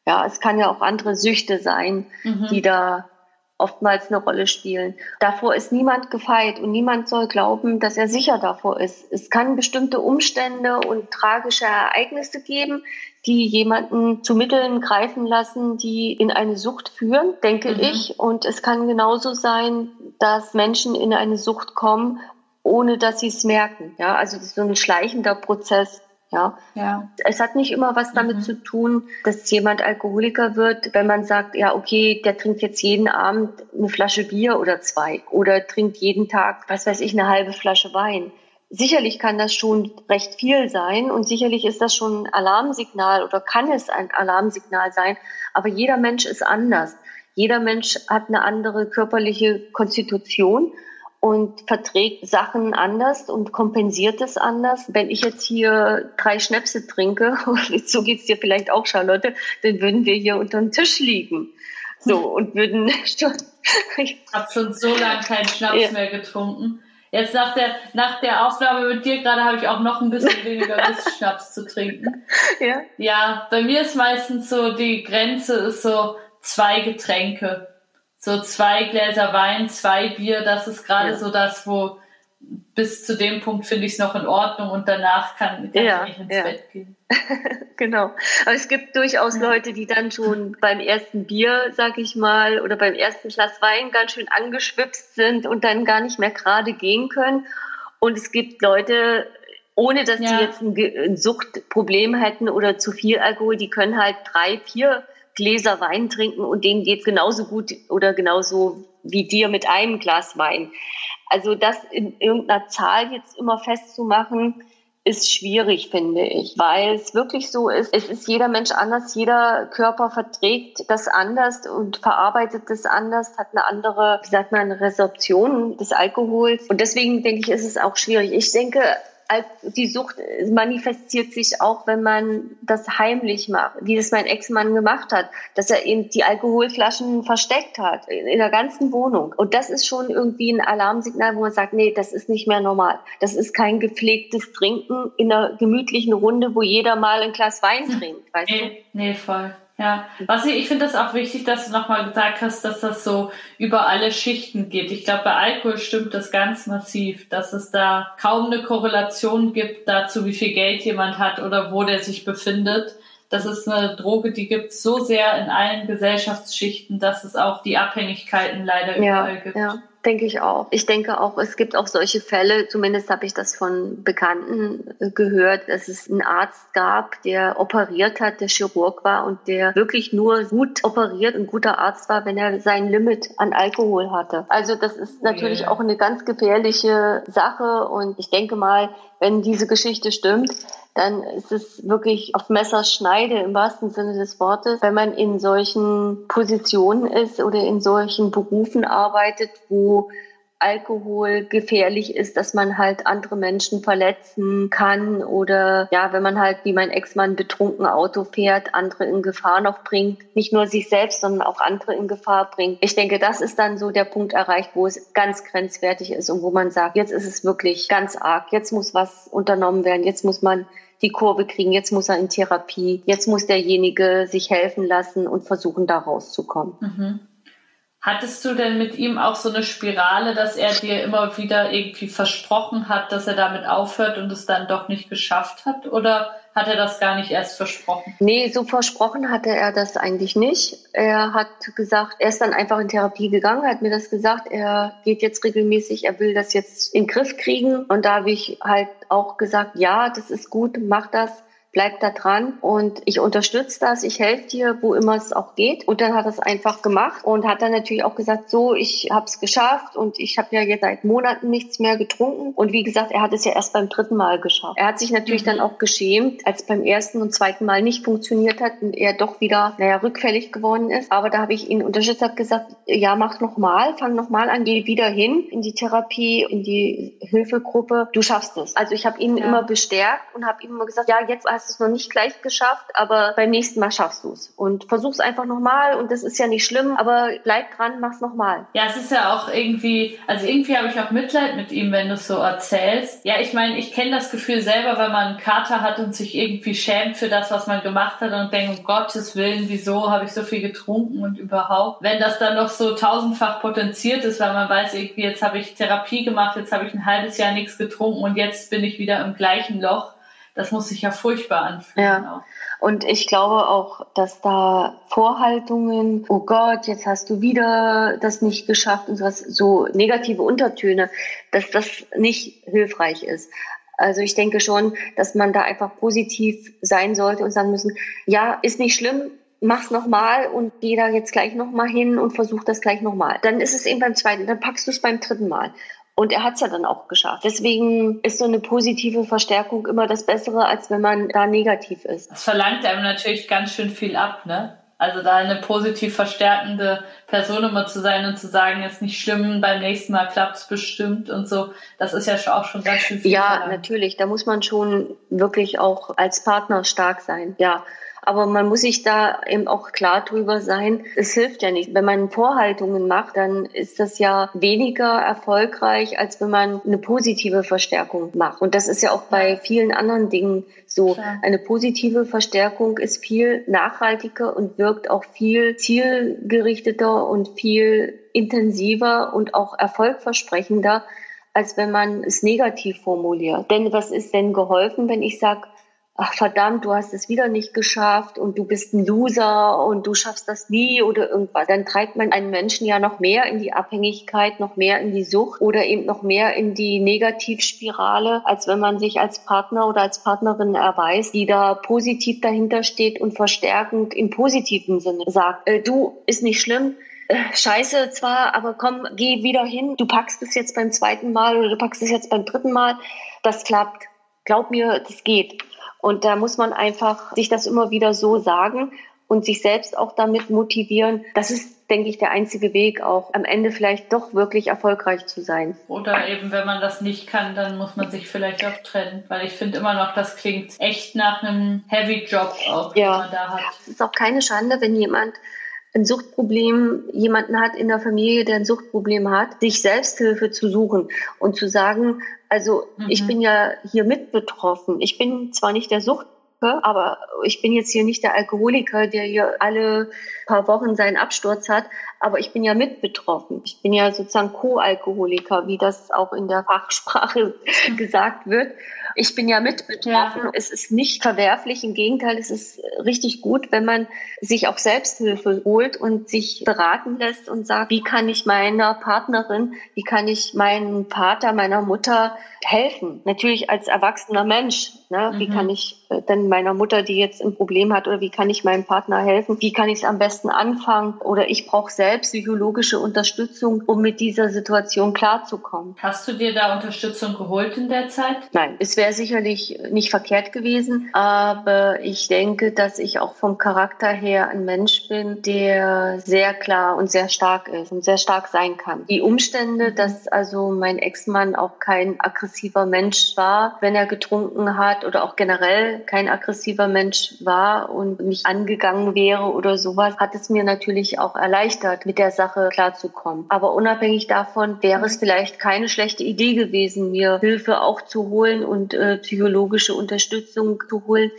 Ja, es kann ja auch andere Süchte sein, mhm. die da oftmals eine Rolle spielen. Davor ist niemand gefeit und niemand soll glauben, dass er sicher davor ist. Es kann bestimmte Umstände und tragische Ereignisse geben, die jemanden zu Mitteln greifen lassen, die in eine Sucht führen, denke mhm. ich. Und es kann genauso sein, dass Menschen in eine Sucht kommen, ohne dass sie es merken. Ja, also das ist so ein schleichender Prozess. Ja. ja. Es hat nicht immer was damit mhm. zu tun, dass jemand Alkoholiker wird, wenn man sagt, ja, okay, der trinkt jetzt jeden Abend eine Flasche Bier oder zwei oder trinkt jeden Tag, was weiß ich, eine halbe Flasche Wein. Sicherlich kann das schon recht viel sein und sicherlich ist das schon ein Alarmsignal oder kann es ein Alarmsignal sein, aber jeder Mensch ist anders. Jeder Mensch hat eine andere körperliche Konstitution und verträgt Sachen anders und kompensiert es anders. Wenn ich jetzt hier drei Schnäpse trinke, [LAUGHS] so geht's dir vielleicht auch, Charlotte, dann würden wir hier unter dem Tisch liegen. So, und würden [LAUGHS] schon. ich habe schon so lange keinen Schnaps ja. mehr getrunken. Jetzt nach der, nach der Aufnahme mit dir gerade habe ich auch noch ein bisschen weniger Lust, [LAUGHS] Schnaps zu trinken. Ja. Ja, bei mir ist meistens so, die Grenze ist so zwei Getränke. So zwei Gläser Wein, zwei Bier, das ist gerade ja. so das, wo bis zu dem Punkt finde ich es noch in Ordnung und danach kann, kann ja, ich ins ja. Bett gehen. [LAUGHS] genau. Aber es gibt durchaus. Leute, die dann schon beim ersten Bier, sag ich mal, oder beim ersten Glas Wein ganz schön angeschwipst sind und dann gar nicht mehr gerade gehen können. Und es gibt Leute, ohne dass ja. die jetzt ein Suchtproblem hätten oder zu viel Alkohol, die können halt drei, vier Gläser Wein trinken und denen geht genauso gut oder genauso wie dir mit einem Glas Wein. Also das in irgendeiner Zahl jetzt immer festzumachen, ist schwierig, finde ich, weil es wirklich so ist, es ist jeder Mensch anders, jeder Körper verträgt das anders und verarbeitet das anders, hat eine andere, wie sagt man, Resorption des Alkohols. Und deswegen denke ich, ist es auch schwierig. Ich denke, die Sucht manifestiert sich auch, wenn man das heimlich macht, wie das mein Ex-Mann gemacht hat, dass er eben die Alkoholflaschen versteckt hat in der ganzen Wohnung. Und das ist schon irgendwie ein Alarmsignal, wo man sagt, nee, das ist nicht mehr normal. Das ist kein gepflegtes Trinken in einer gemütlichen Runde, wo jeder mal ein Glas Wein trinkt, weißt nee, du? Nee, voll. Ja, was ich, ich finde das auch wichtig, dass du nochmal gesagt hast, dass das so über alle Schichten geht. Ich glaube, bei Alkohol stimmt das ganz massiv, dass es da kaum eine Korrelation gibt dazu, wie viel Geld jemand hat oder wo der sich befindet. Das ist eine Droge, die gibt es so sehr in allen Gesellschaftsschichten, dass es auch die Abhängigkeiten leider ja, überall gibt. Ja denke ich auch. Ich denke auch, es gibt auch solche Fälle, zumindest habe ich das von Bekannten gehört, dass es einen Arzt gab, der operiert hat, der Chirurg war und der wirklich nur gut operiert und guter Arzt war, wenn er sein Limit an Alkohol hatte. Also das ist natürlich yeah. auch eine ganz gefährliche Sache und ich denke mal, wenn diese Geschichte stimmt, dann ist es wirklich auf Messerschneide im wahrsten Sinne des Wortes, wenn man in solchen Positionen ist oder in solchen Berufen arbeitet, wo Alkohol gefährlich ist, dass man halt andere Menschen verletzen kann oder ja, wenn man halt wie mein Ex-Mann betrunken Auto fährt, andere in Gefahr noch bringt, nicht nur sich selbst, sondern auch andere in Gefahr bringt. Ich denke, das ist dann so der Punkt erreicht, wo es ganz grenzwertig ist und wo man sagt, jetzt ist es wirklich ganz arg, jetzt muss was unternommen werden, jetzt muss man die Kurve kriegen, jetzt muss er in Therapie, jetzt muss derjenige sich helfen lassen und versuchen, da rauszukommen. Mhm. Hattest du denn mit ihm auch so eine Spirale, dass er dir immer wieder irgendwie versprochen hat, dass er damit aufhört und es dann doch nicht geschafft hat? Oder hat er das gar nicht erst versprochen? Nee, so versprochen hatte er das eigentlich nicht. Er hat gesagt, er ist dann einfach in Therapie gegangen, hat mir das gesagt, er geht jetzt regelmäßig, er will das jetzt in den Griff kriegen. Und da habe ich halt auch gesagt, ja, das ist gut, mach das bleib da dran und ich unterstütze das, ich helfe dir, wo immer es auch geht. Und dann hat er es einfach gemacht und hat dann natürlich auch gesagt, so, ich habe es geschafft und ich habe ja jetzt seit Monaten nichts mehr getrunken. Und wie gesagt, er hat es ja erst beim dritten Mal geschafft. Er hat sich natürlich mhm. dann auch geschämt, als beim ersten und zweiten Mal nicht funktioniert hat und er doch wieder, naja, rückfällig geworden ist. Aber da habe ich ihn unterstützt, habe gesagt, ja, mach noch mal, fang noch mal an, geh wieder hin in die Therapie, in die Hilfegruppe. Du schaffst es. Also ich habe ihn ja. immer bestärkt und habe ihm immer gesagt, ja, jetzt hast hast es noch nicht gleich geschafft, aber beim nächsten Mal schaffst du es. Und versuch's einfach nochmal und das ist ja nicht schlimm, aber bleib dran, mach's nochmal. Ja, es ist ja auch irgendwie, also irgendwie habe ich auch Mitleid mit ihm, wenn du es so erzählst. Ja, ich meine, ich kenne das Gefühl selber, wenn man einen Kater hat und sich irgendwie schämt für das, was man gemacht hat und denkt, um Gottes Willen, wieso habe ich so viel getrunken und überhaupt. Wenn das dann noch so tausendfach potenziert ist, weil man weiß, irgendwie, jetzt habe ich Therapie gemacht, jetzt habe ich ein halbes Jahr nichts getrunken und jetzt bin ich wieder im gleichen Loch das muss sich ja furchtbar anfühlen. Ja. Auch. Und ich glaube auch, dass da Vorhaltungen, oh Gott, jetzt hast du wieder das nicht geschafft und sowas, so negative Untertöne, dass das nicht hilfreich ist. Also ich denke schon, dass man da einfach positiv sein sollte und sagen müssen, ja, ist nicht schlimm, mach's nochmal und geh da jetzt gleich nochmal hin und versuch das gleich nochmal. Dann ist es eben beim zweiten, dann packst du es beim dritten Mal. Und er hat es ja dann auch geschafft. Deswegen ist so eine positive Verstärkung immer das Bessere, als wenn man da negativ ist. Das verlangt einem natürlich ganz schön viel ab, ne? Also da eine positiv verstärkende Person immer zu sein und zu sagen, ist nicht schlimm, beim nächsten Mal klappt es bestimmt und so, das ist ja auch schon ganz schön viel. Ja, verlangt. natürlich. Da muss man schon wirklich auch als Partner stark sein. Ja. Aber man muss sich da eben auch klar drüber sein. Es hilft ja nicht. Wenn man Vorhaltungen macht, dann ist das ja weniger erfolgreich, als wenn man eine positive Verstärkung macht. Und das ist ja auch bei vielen anderen Dingen so. Eine positive Verstärkung ist viel nachhaltiger und wirkt auch viel zielgerichteter und viel intensiver und auch erfolgversprechender, als wenn man es negativ formuliert. Denn was ist denn geholfen, wenn ich sage, ach verdammt, du hast es wieder nicht geschafft und du bist ein Loser und du schaffst das nie oder irgendwas, dann treibt man einen Menschen ja noch mehr in die Abhängigkeit, noch mehr in die Sucht oder eben noch mehr in die Negativspirale, als wenn man sich als Partner oder als Partnerin erweist, die da positiv dahinter steht und verstärkend im positiven Sinne sagt, äh, du ist nicht schlimm, äh, scheiße zwar, aber komm, geh wieder hin. Du packst es jetzt beim zweiten Mal oder du packst es jetzt beim dritten Mal. Das klappt. Glaub mir, das geht. Und da muss man einfach sich das immer wieder so sagen und sich selbst auch damit motivieren. Das ist, denke ich, der einzige Weg, auch am Ende vielleicht doch wirklich erfolgreich zu sein. Oder eben, wenn man das nicht kann, dann muss man sich vielleicht auch trennen. Weil ich finde immer noch, das klingt echt nach einem Heavy Job auch, ja. den man da hat. Es ist auch keine Schande, wenn jemand ein Suchtproblem, jemanden hat in der Familie, der ein Suchtproblem hat, sich Selbsthilfe zu suchen und zu sagen, also mhm. ich bin ja hier mit betroffen. Ich bin zwar nicht der Sucht aber ich bin jetzt hier nicht der Alkoholiker, der hier alle paar Wochen seinen Absturz hat, aber ich bin ja mit betroffen. Ich bin ja sozusagen Co-Alkoholiker, wie das auch in der Fachsprache [LAUGHS] gesagt wird. Ich bin ja mit betroffen. Ja. Es ist nicht verwerflich, im Gegenteil, es ist richtig gut, wenn man sich auch Selbsthilfe holt und sich beraten lässt und sagt, wie kann ich meiner Partnerin, wie kann ich meinem Vater, meiner Mutter helfen? Natürlich als erwachsener Mensch. Ne? Mhm. Wie kann ich äh, denn meiner Mutter, die jetzt ein Problem hat, oder wie kann ich meinem Partner helfen? Wie kann ich es am besten anfangen? Oder ich brauche selbst psychologische Unterstützung, um mit dieser Situation klarzukommen. Hast du dir da Unterstützung geholt in der Zeit? Nein, es wäre sicherlich nicht verkehrt gewesen, aber ich denke, dass ich auch vom Charakter her ein Mensch bin, der sehr klar und sehr stark ist und sehr stark sein kann. Die Umstände, dass also mein Ex-Mann auch kein aggressiver Mensch war, wenn er getrunken hat oder auch generell kein aggressiver Mensch war und mich angegangen wäre oder sowas, hat es mir natürlich auch erleichtert, mit der Sache klarzukommen. Aber unabhängig davon wäre es vielleicht keine schlechte Idee gewesen, mir Hilfe auch zu holen und äh, psychologische Unterstützung zu holen.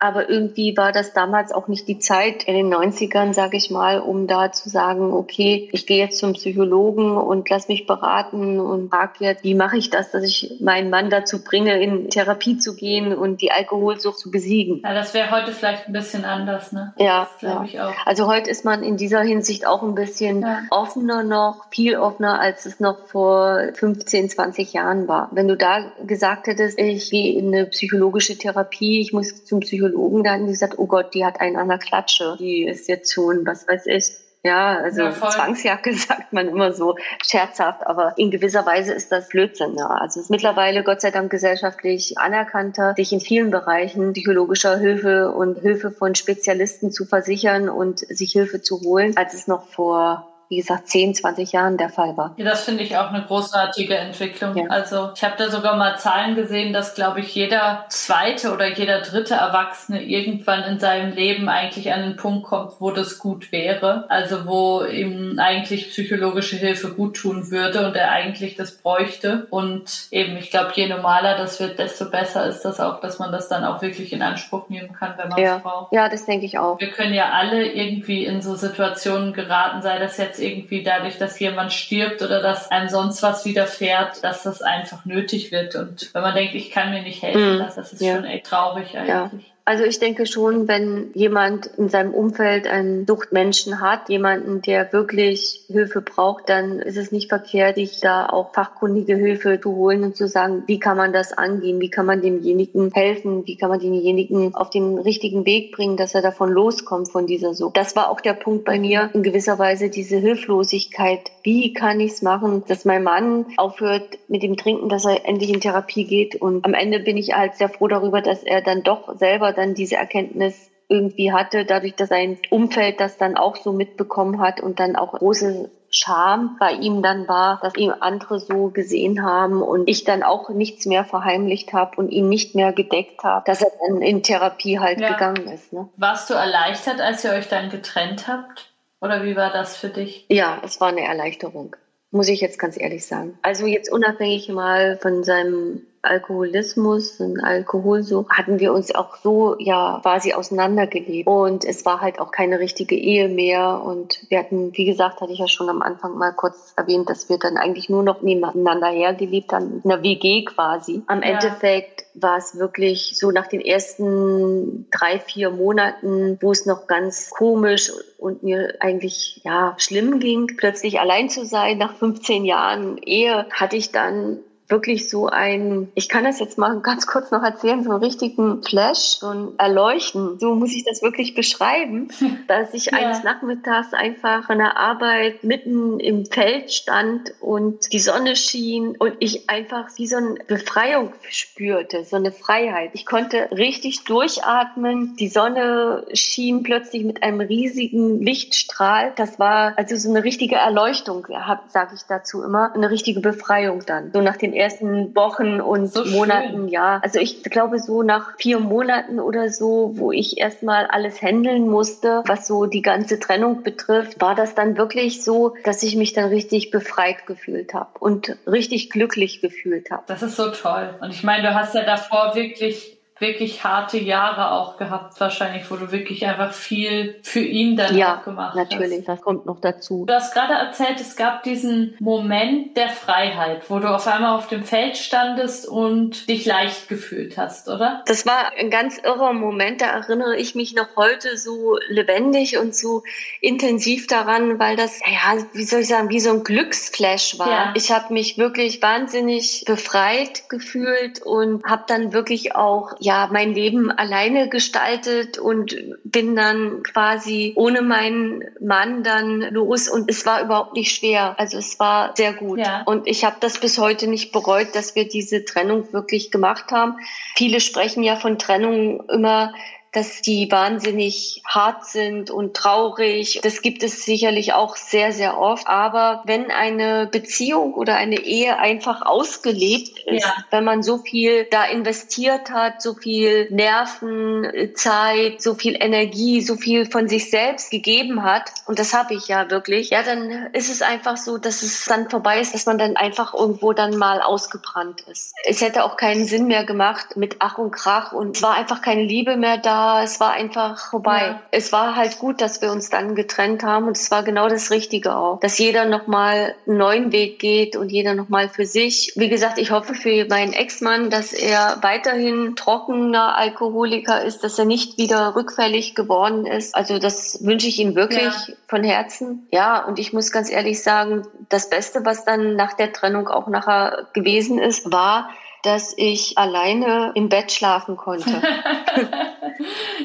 Aber irgendwie war das damals auch nicht die Zeit in den 90ern, sage ich mal, um da zu sagen, okay, ich gehe jetzt zum Psychologen und lass mich beraten und frage jetzt, wie mache ich das, dass ich meinen Mann dazu bringe, in Therapie zu gehen und die Alkoholsucht zu besiegen. Ja, das wäre heute vielleicht ein bisschen anders, ne? Ja, glaube ich auch. Also heute ist man in dieser Hinsicht auch ein bisschen ja. offener noch, viel offener, als es noch vor 15, 20 Jahren war. Wenn du da gesagt hättest, ich gehe in eine psychologische Therapie, ich muss zum Psychologen Psychologen dann gesagt, oh Gott, die hat einen an der Klatsche. Die ist jetzt schon, was weiß ich, ja, also ja, Zwangsjacke [LAUGHS] sagt man immer so scherzhaft, aber in gewisser Weise ist das Blödsinn. Ja. Also es ist mittlerweile Gott sei Dank gesellschaftlich anerkannter, sich in vielen Bereichen psychologischer Hilfe und Hilfe von Spezialisten zu versichern und sich Hilfe zu holen, als es noch vor wie gesagt, 10, 20 Jahren der Fall war. Ja, das finde ich auch eine großartige Entwicklung. Ja. Also ich habe da sogar mal Zahlen gesehen, dass, glaube ich, jeder zweite oder jeder dritte Erwachsene irgendwann in seinem Leben eigentlich an den Punkt kommt, wo das gut wäre. Also wo ihm eigentlich psychologische Hilfe gut tun würde und er eigentlich das bräuchte. Und eben, ich glaube, je normaler das wird, desto besser ist das auch, dass man das dann auch wirklich in Anspruch nehmen kann, wenn man es ja. braucht. Ja, das denke ich auch. Wir können ja alle irgendwie in so Situationen geraten, sei das jetzt jetzt irgendwie dadurch, dass jemand stirbt oder dass einem sonst was widerfährt, dass das einfach nötig wird. Und wenn man denkt, ich kann mir nicht helfen, mhm. das, das ist ja. schon echt traurig eigentlich. Ja. Also ich denke schon, wenn jemand in seinem Umfeld einen Suchtmenschen hat, jemanden, der wirklich Hilfe braucht, dann ist es nicht verkehrt, sich da auch fachkundige Hilfe zu holen und zu sagen, wie kann man das angehen, wie kann man demjenigen helfen, wie kann man denjenigen auf den richtigen Weg bringen, dass er davon loskommt von dieser Sucht. Das war auch der Punkt bei mir, in gewisser Weise diese Hilflosigkeit. Wie kann ich es machen, dass mein Mann aufhört mit dem Trinken, dass er endlich in Therapie geht und am Ende bin ich halt sehr froh darüber, dass er dann doch selber dann diese Erkenntnis irgendwie hatte, dadurch, dass sein Umfeld das dann auch so mitbekommen hat und dann auch große Scham bei ihm dann war, dass ihm andere so gesehen haben und ich dann auch nichts mehr verheimlicht habe und ihn nicht mehr gedeckt habe, dass er dann in Therapie halt ja. gegangen ist. Ne? Warst du erleichtert, als ihr euch dann getrennt habt? Oder wie war das für dich? Ja, es war eine Erleichterung, muss ich jetzt ganz ehrlich sagen. Also jetzt unabhängig mal von seinem Alkoholismus und Alkoholsucht hatten wir uns auch so ja quasi auseinandergelebt und es war halt auch keine richtige Ehe mehr und wir hatten, wie gesagt, hatte ich ja schon am Anfang mal kurz erwähnt, dass wir dann eigentlich nur noch nebeneinander hergelebt haben, in einer WG quasi. Am ja. Endeffekt war es wirklich so nach den ersten drei, vier Monaten, wo es noch ganz komisch und mir eigentlich ja schlimm ging, plötzlich allein zu sein nach 15 Jahren Ehe, hatte ich dann wirklich so ein, ich kann das jetzt mal [LAUGHS] ganz kurz noch erzählen, so einen richtigen Flash, so ein Erleuchten. So muss ich das wirklich beschreiben, [LAUGHS] dass ich ja. eines Nachmittags einfach von der Arbeit mitten im Feld stand und die Sonne schien und ich einfach wie so eine Befreiung spürte, so eine Freiheit. Ich konnte richtig durchatmen. Die Sonne schien plötzlich mit einem riesigen Lichtstrahl. Das war also so eine richtige Erleuchtung, sage ich dazu immer, eine richtige Befreiung dann. So nach den ersten Wochen und so Monaten, ja. Also ich glaube so nach vier Monaten oder so, wo ich erstmal alles handeln musste, was so die ganze Trennung betrifft, war das dann wirklich so, dass ich mich dann richtig befreit gefühlt habe und richtig glücklich gefühlt habe. Das ist so toll. Und ich meine, du hast ja davor wirklich wirklich harte Jahre auch gehabt, wahrscheinlich, wo du wirklich einfach viel für ihn dann ja, auch gemacht natürlich, hast. natürlich, das kommt noch dazu. Du hast gerade erzählt, es gab diesen Moment der Freiheit, wo du auf einmal auf dem Feld standest und dich leicht gefühlt hast, oder? Das war ein ganz irrer Moment, da erinnere ich mich noch heute so lebendig und so intensiv daran, weil das, ja, wie soll ich sagen, wie so ein Glücksflash war. Ja. Ich habe mich wirklich wahnsinnig befreit gefühlt und habe dann wirklich auch ja mein Leben alleine gestaltet und bin dann quasi ohne meinen Mann dann los und es war überhaupt nicht schwer. Also es war sehr gut. Ja. Und ich habe das bis heute nicht bereut, dass wir diese Trennung wirklich gemacht haben. Viele sprechen ja von Trennung immer dass die wahnsinnig hart sind und traurig. Das gibt es sicherlich auch sehr, sehr oft. Aber wenn eine Beziehung oder eine Ehe einfach ausgelebt ist, ja. wenn man so viel da investiert hat, so viel Nerven, Zeit, so viel Energie, so viel von sich selbst gegeben hat, und das habe ich ja wirklich, ja, dann ist es einfach so, dass es dann vorbei ist, dass man dann einfach irgendwo dann mal ausgebrannt ist. Es hätte auch keinen Sinn mehr gemacht mit Ach und Krach und es war einfach keine Liebe mehr da es war einfach vorbei. Ja. Es war halt gut, dass wir uns dann getrennt haben und es war genau das Richtige auch, dass jeder nochmal einen neuen Weg geht und jeder nochmal für sich. Wie gesagt, ich hoffe für meinen Ex-Mann, dass er weiterhin trockener Alkoholiker ist, dass er nicht wieder rückfällig geworden ist. Also das wünsche ich ihm wirklich ja. von Herzen. Ja, und ich muss ganz ehrlich sagen, das Beste, was dann nach der Trennung auch nachher gewesen ist, war, dass ich alleine im Bett schlafen konnte. [LAUGHS]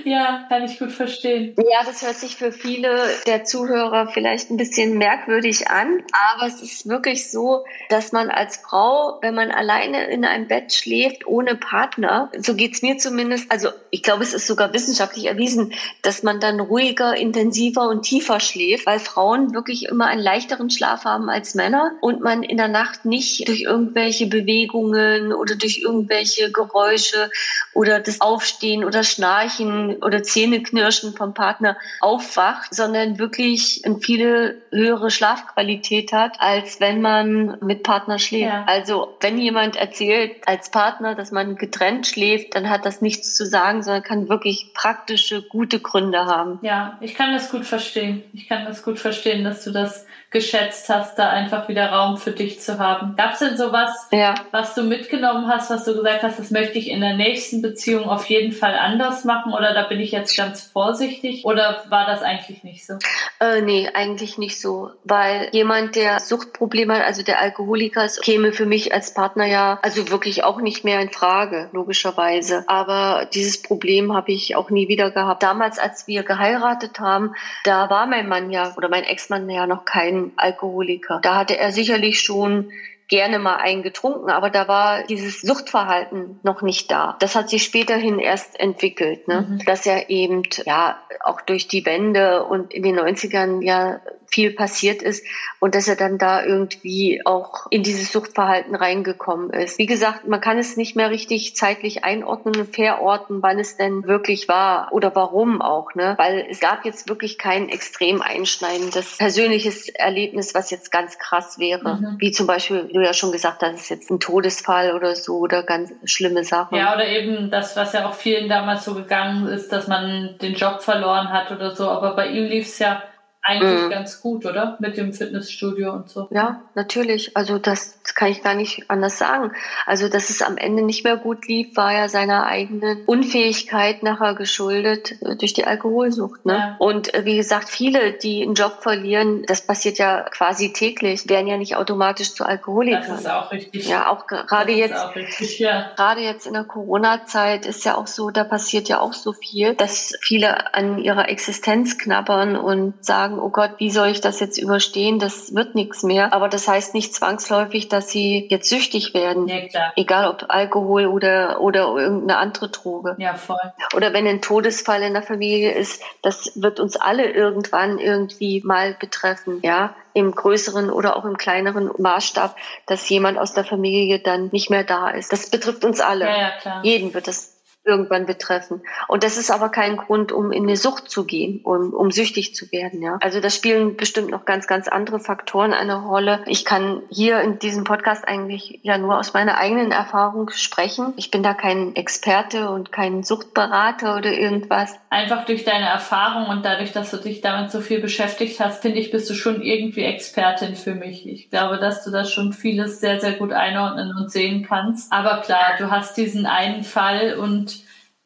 ja, kann ich gut verstehen. Ja, das hört sich für viele der Zuhörer vielleicht ein bisschen merkwürdig an, aber es ist wirklich so, dass man als Frau, wenn man alleine in einem Bett schläft, ohne Partner, so geht's mir zumindest, also ich glaube, es ist sogar wissenschaftlich erwiesen, dass man dann ruhiger, intensiver und tiefer schläft, weil Frauen wirklich immer einen leichteren Schlaf haben als Männer und man in der Nacht nicht durch irgendwelche Bewegungen oder durch irgendwelche Geräusche oder das Aufstehen oder Schnarchen oder Zähneknirschen vom Partner aufwacht, sondern wirklich eine viel höhere Schlafqualität hat, als wenn man mit Partner schläft. Ja. Also wenn jemand erzählt als Partner, dass man getrennt schläft, dann hat das nichts zu sagen, sondern kann wirklich praktische, gute Gründe haben. Ja, ich kann das gut verstehen. Ich kann das gut verstehen, dass du das geschätzt hast, da einfach wieder Raum für dich zu haben. Gab es denn sowas, ja. was du mitgenommen hast, was du gesagt hast, das möchte ich in der nächsten Beziehung auf jeden Fall anders machen oder da bin ich jetzt ganz vorsichtig oder war das eigentlich nicht so? Äh, nee, eigentlich nicht so, weil jemand, der Suchtprobleme hat, also der Alkoholiker ist, käme für mich als Partner ja also wirklich auch nicht mehr in Frage, logischerweise. Aber dieses Problem habe ich auch nie wieder gehabt. Damals, als wir geheiratet haben, da war mein Mann ja oder mein Ex-Mann ja noch kein Alkoholiker. Da hatte er sicherlich schon gerne mal eingetrunken, aber da war dieses Suchtverhalten noch nicht da. Das hat sich späterhin erst entwickelt, ne? Mhm. dass er eben ja auch durch die Wende und in den 90ern ja viel passiert ist und dass er dann da irgendwie auch in dieses Suchtverhalten reingekommen ist. Wie gesagt, man kann es nicht mehr richtig zeitlich einordnen und verorten, wann es denn wirklich war oder warum auch, ne? Weil es gab jetzt wirklich kein extrem einschneidendes persönliches Erlebnis, was jetzt ganz krass wäre. Mhm. Wie zum Beispiel, du ja schon gesagt hast, ist jetzt ein Todesfall oder so oder ganz schlimme Sachen. Ja, oder eben das, was ja auch vielen damals so gegangen ist, dass man den Job verloren hat oder so. Aber bei ihm lief es ja eigentlich mhm. ganz gut, oder? Mit dem Fitnessstudio und so. Ja, natürlich. Also das kann ich gar nicht anders sagen. Also, dass es am Ende nicht mehr gut lief, war ja seiner eigenen Unfähigkeit nachher geschuldet äh, durch die Alkoholsucht. Ne? Ja. Und äh, wie gesagt, viele, die einen Job verlieren, das passiert ja quasi täglich, werden ja nicht automatisch zu Alkoholikern. Das ist auch richtig. Ja, auch gerade jetzt, auch richtig, ja. gerade jetzt in der Corona-Zeit ist ja auch so, da passiert ja auch so viel, dass viele an ihrer Existenz knabbern und sagen, sagen, oh Gott, wie soll ich das jetzt überstehen? Das wird nichts mehr. Aber das heißt nicht zwangsläufig, dass sie jetzt süchtig werden. Ja. Egal ob Alkohol oder, oder irgendeine andere Droge. Ja, voll. Oder wenn ein Todesfall in der Familie ist, das wird uns alle irgendwann irgendwie mal betreffen. Ja, im größeren oder auch im kleineren Maßstab, dass jemand aus der Familie dann nicht mehr da ist. Das betrifft uns alle. Ja, ja, klar. Jeden wird das irgendwann betreffen. Und das ist aber kein Grund, um in eine Sucht zu gehen, um, um süchtig zu werden. Ja. Also da spielen bestimmt noch ganz, ganz andere Faktoren eine Rolle. Ich kann hier in diesem Podcast eigentlich ja nur aus meiner eigenen Erfahrung sprechen. Ich bin da kein Experte und kein Suchtberater oder irgendwas. Einfach durch deine Erfahrung und dadurch, dass du dich damit so viel beschäftigt hast, finde ich, bist du schon irgendwie Expertin für mich. Ich glaube, dass du das schon vieles sehr, sehr gut einordnen und sehen kannst. Aber klar, du hast diesen einen Fall und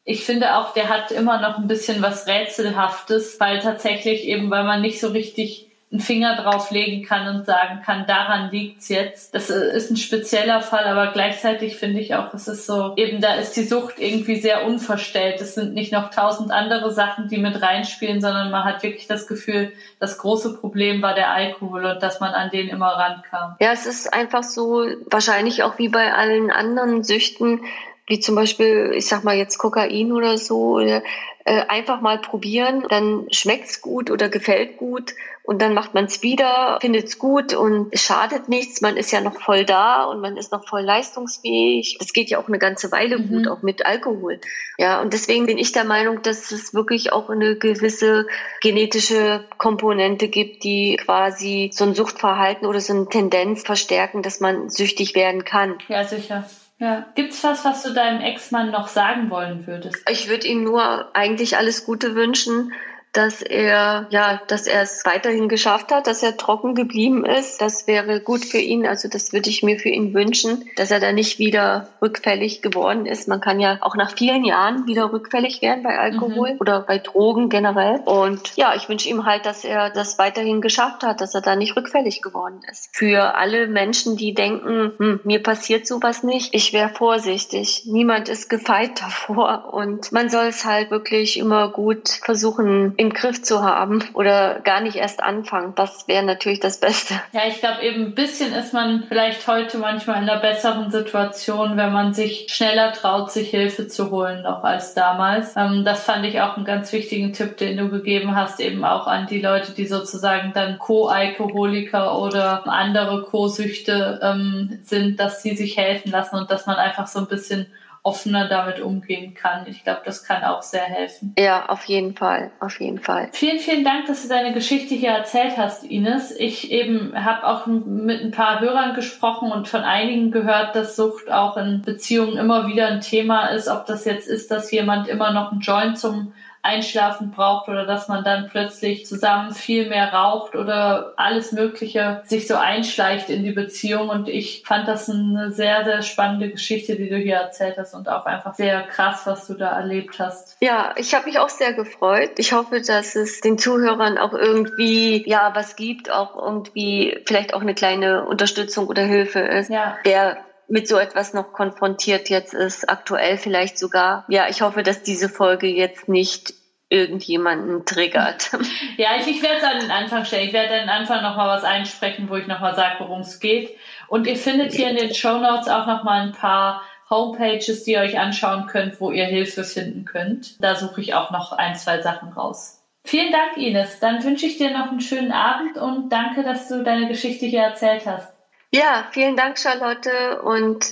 ich finde auch, der hat immer noch ein bisschen was Rätselhaftes, weil tatsächlich eben, weil man nicht so richtig einen Finger drauflegen kann und sagen kann, daran liegt's jetzt. Das ist ein spezieller Fall, aber gleichzeitig finde ich auch, es ist so, eben da ist die Sucht irgendwie sehr unverstellt. Es sind nicht noch tausend andere Sachen, die mit reinspielen, sondern man hat wirklich das Gefühl, das große Problem war der Alkohol und dass man an den immer rankam. Ja, es ist einfach so, wahrscheinlich auch wie bei allen anderen Süchten, wie zum Beispiel, ich sag mal jetzt Kokain oder so, oder, äh, einfach mal probieren, dann schmeckt's gut oder gefällt gut und dann macht man es wieder, findet's gut und es schadet nichts, man ist ja noch voll da und man ist noch voll leistungsfähig. Das geht ja auch eine ganze Weile mhm. gut, auch mit Alkohol. Ja, und deswegen bin ich der Meinung, dass es wirklich auch eine gewisse genetische Komponente gibt, die quasi so ein Suchtverhalten oder so eine Tendenz verstärken, dass man süchtig werden kann. Ja, sicher. Ja. Gibt's was, was du deinem Ex-Mann noch sagen wollen würdest? Ich würde ihm nur eigentlich alles Gute wünschen dass er, ja, dass er es weiterhin geschafft hat, dass er trocken geblieben ist. Das wäre gut für ihn. Also das würde ich mir für ihn wünschen, dass er da nicht wieder rückfällig geworden ist. Man kann ja auch nach vielen Jahren wieder rückfällig werden bei Alkohol mhm. oder bei Drogen generell. Und ja, ich wünsche ihm halt, dass er das weiterhin geschafft hat, dass er da nicht rückfällig geworden ist. Für alle Menschen, die denken, hm, mir passiert sowas nicht, ich wäre vorsichtig. Niemand ist gefeit [LAUGHS] davor und man soll es halt wirklich immer gut versuchen, im Griff zu haben oder gar nicht erst anfangen. Das wäre natürlich das Beste. Ja, ich glaube eben ein bisschen ist man vielleicht heute manchmal in einer besseren Situation, wenn man sich schneller traut, sich Hilfe zu holen noch als damals. Ähm, das fand ich auch einen ganz wichtigen Tipp, den du gegeben hast, eben auch an die Leute, die sozusagen dann Co-Alkoholiker oder andere Co-Süchte ähm, sind, dass sie sich helfen lassen und dass man einfach so ein bisschen offener damit umgehen kann. Ich glaube, das kann auch sehr helfen. Ja, auf jeden Fall, auf jeden Fall. Vielen, vielen Dank, dass du deine Geschichte hier erzählt hast, Ines. Ich eben habe auch mit ein paar Hörern gesprochen und von einigen gehört, dass Sucht auch in Beziehungen immer wieder ein Thema ist. Ob das jetzt ist, dass jemand immer noch einen Joint zum Einschlafen braucht oder dass man dann plötzlich zusammen viel mehr raucht oder alles Mögliche sich so einschleicht in die Beziehung. Und ich fand das eine sehr, sehr spannende Geschichte, die du hier erzählt hast und auch einfach sehr krass, was du da erlebt hast. Ja, ich habe mich auch sehr gefreut. Ich hoffe, dass es den Zuhörern auch irgendwie ja was gibt, auch irgendwie vielleicht auch eine kleine Unterstützung oder Hilfe ist. Ja. Der mit so etwas noch konfrontiert jetzt ist, aktuell vielleicht sogar. Ja, ich hoffe, dass diese Folge jetzt nicht irgendjemanden triggert. [LAUGHS] Ja, ich, ich werde es an den Anfang stellen. Ich werde an den Anfang nochmal was einsprechen, wo ich nochmal sage, worum es geht. Und ihr findet hier in den Show Notes auch nochmal ein paar Homepages, die ihr euch anschauen könnt, wo ihr Hilfe finden könnt. Da suche ich auch noch ein, zwei Sachen raus. Vielen Dank, Ines. Dann wünsche ich dir noch einen schönen Abend und danke, dass du deine Geschichte hier erzählt hast. Ja, vielen Dank, Charlotte. Und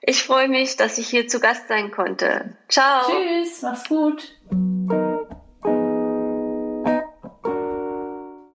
ich freue mich, dass ich hier zu Gast sein konnte. Ciao. Tschüss, mach's gut.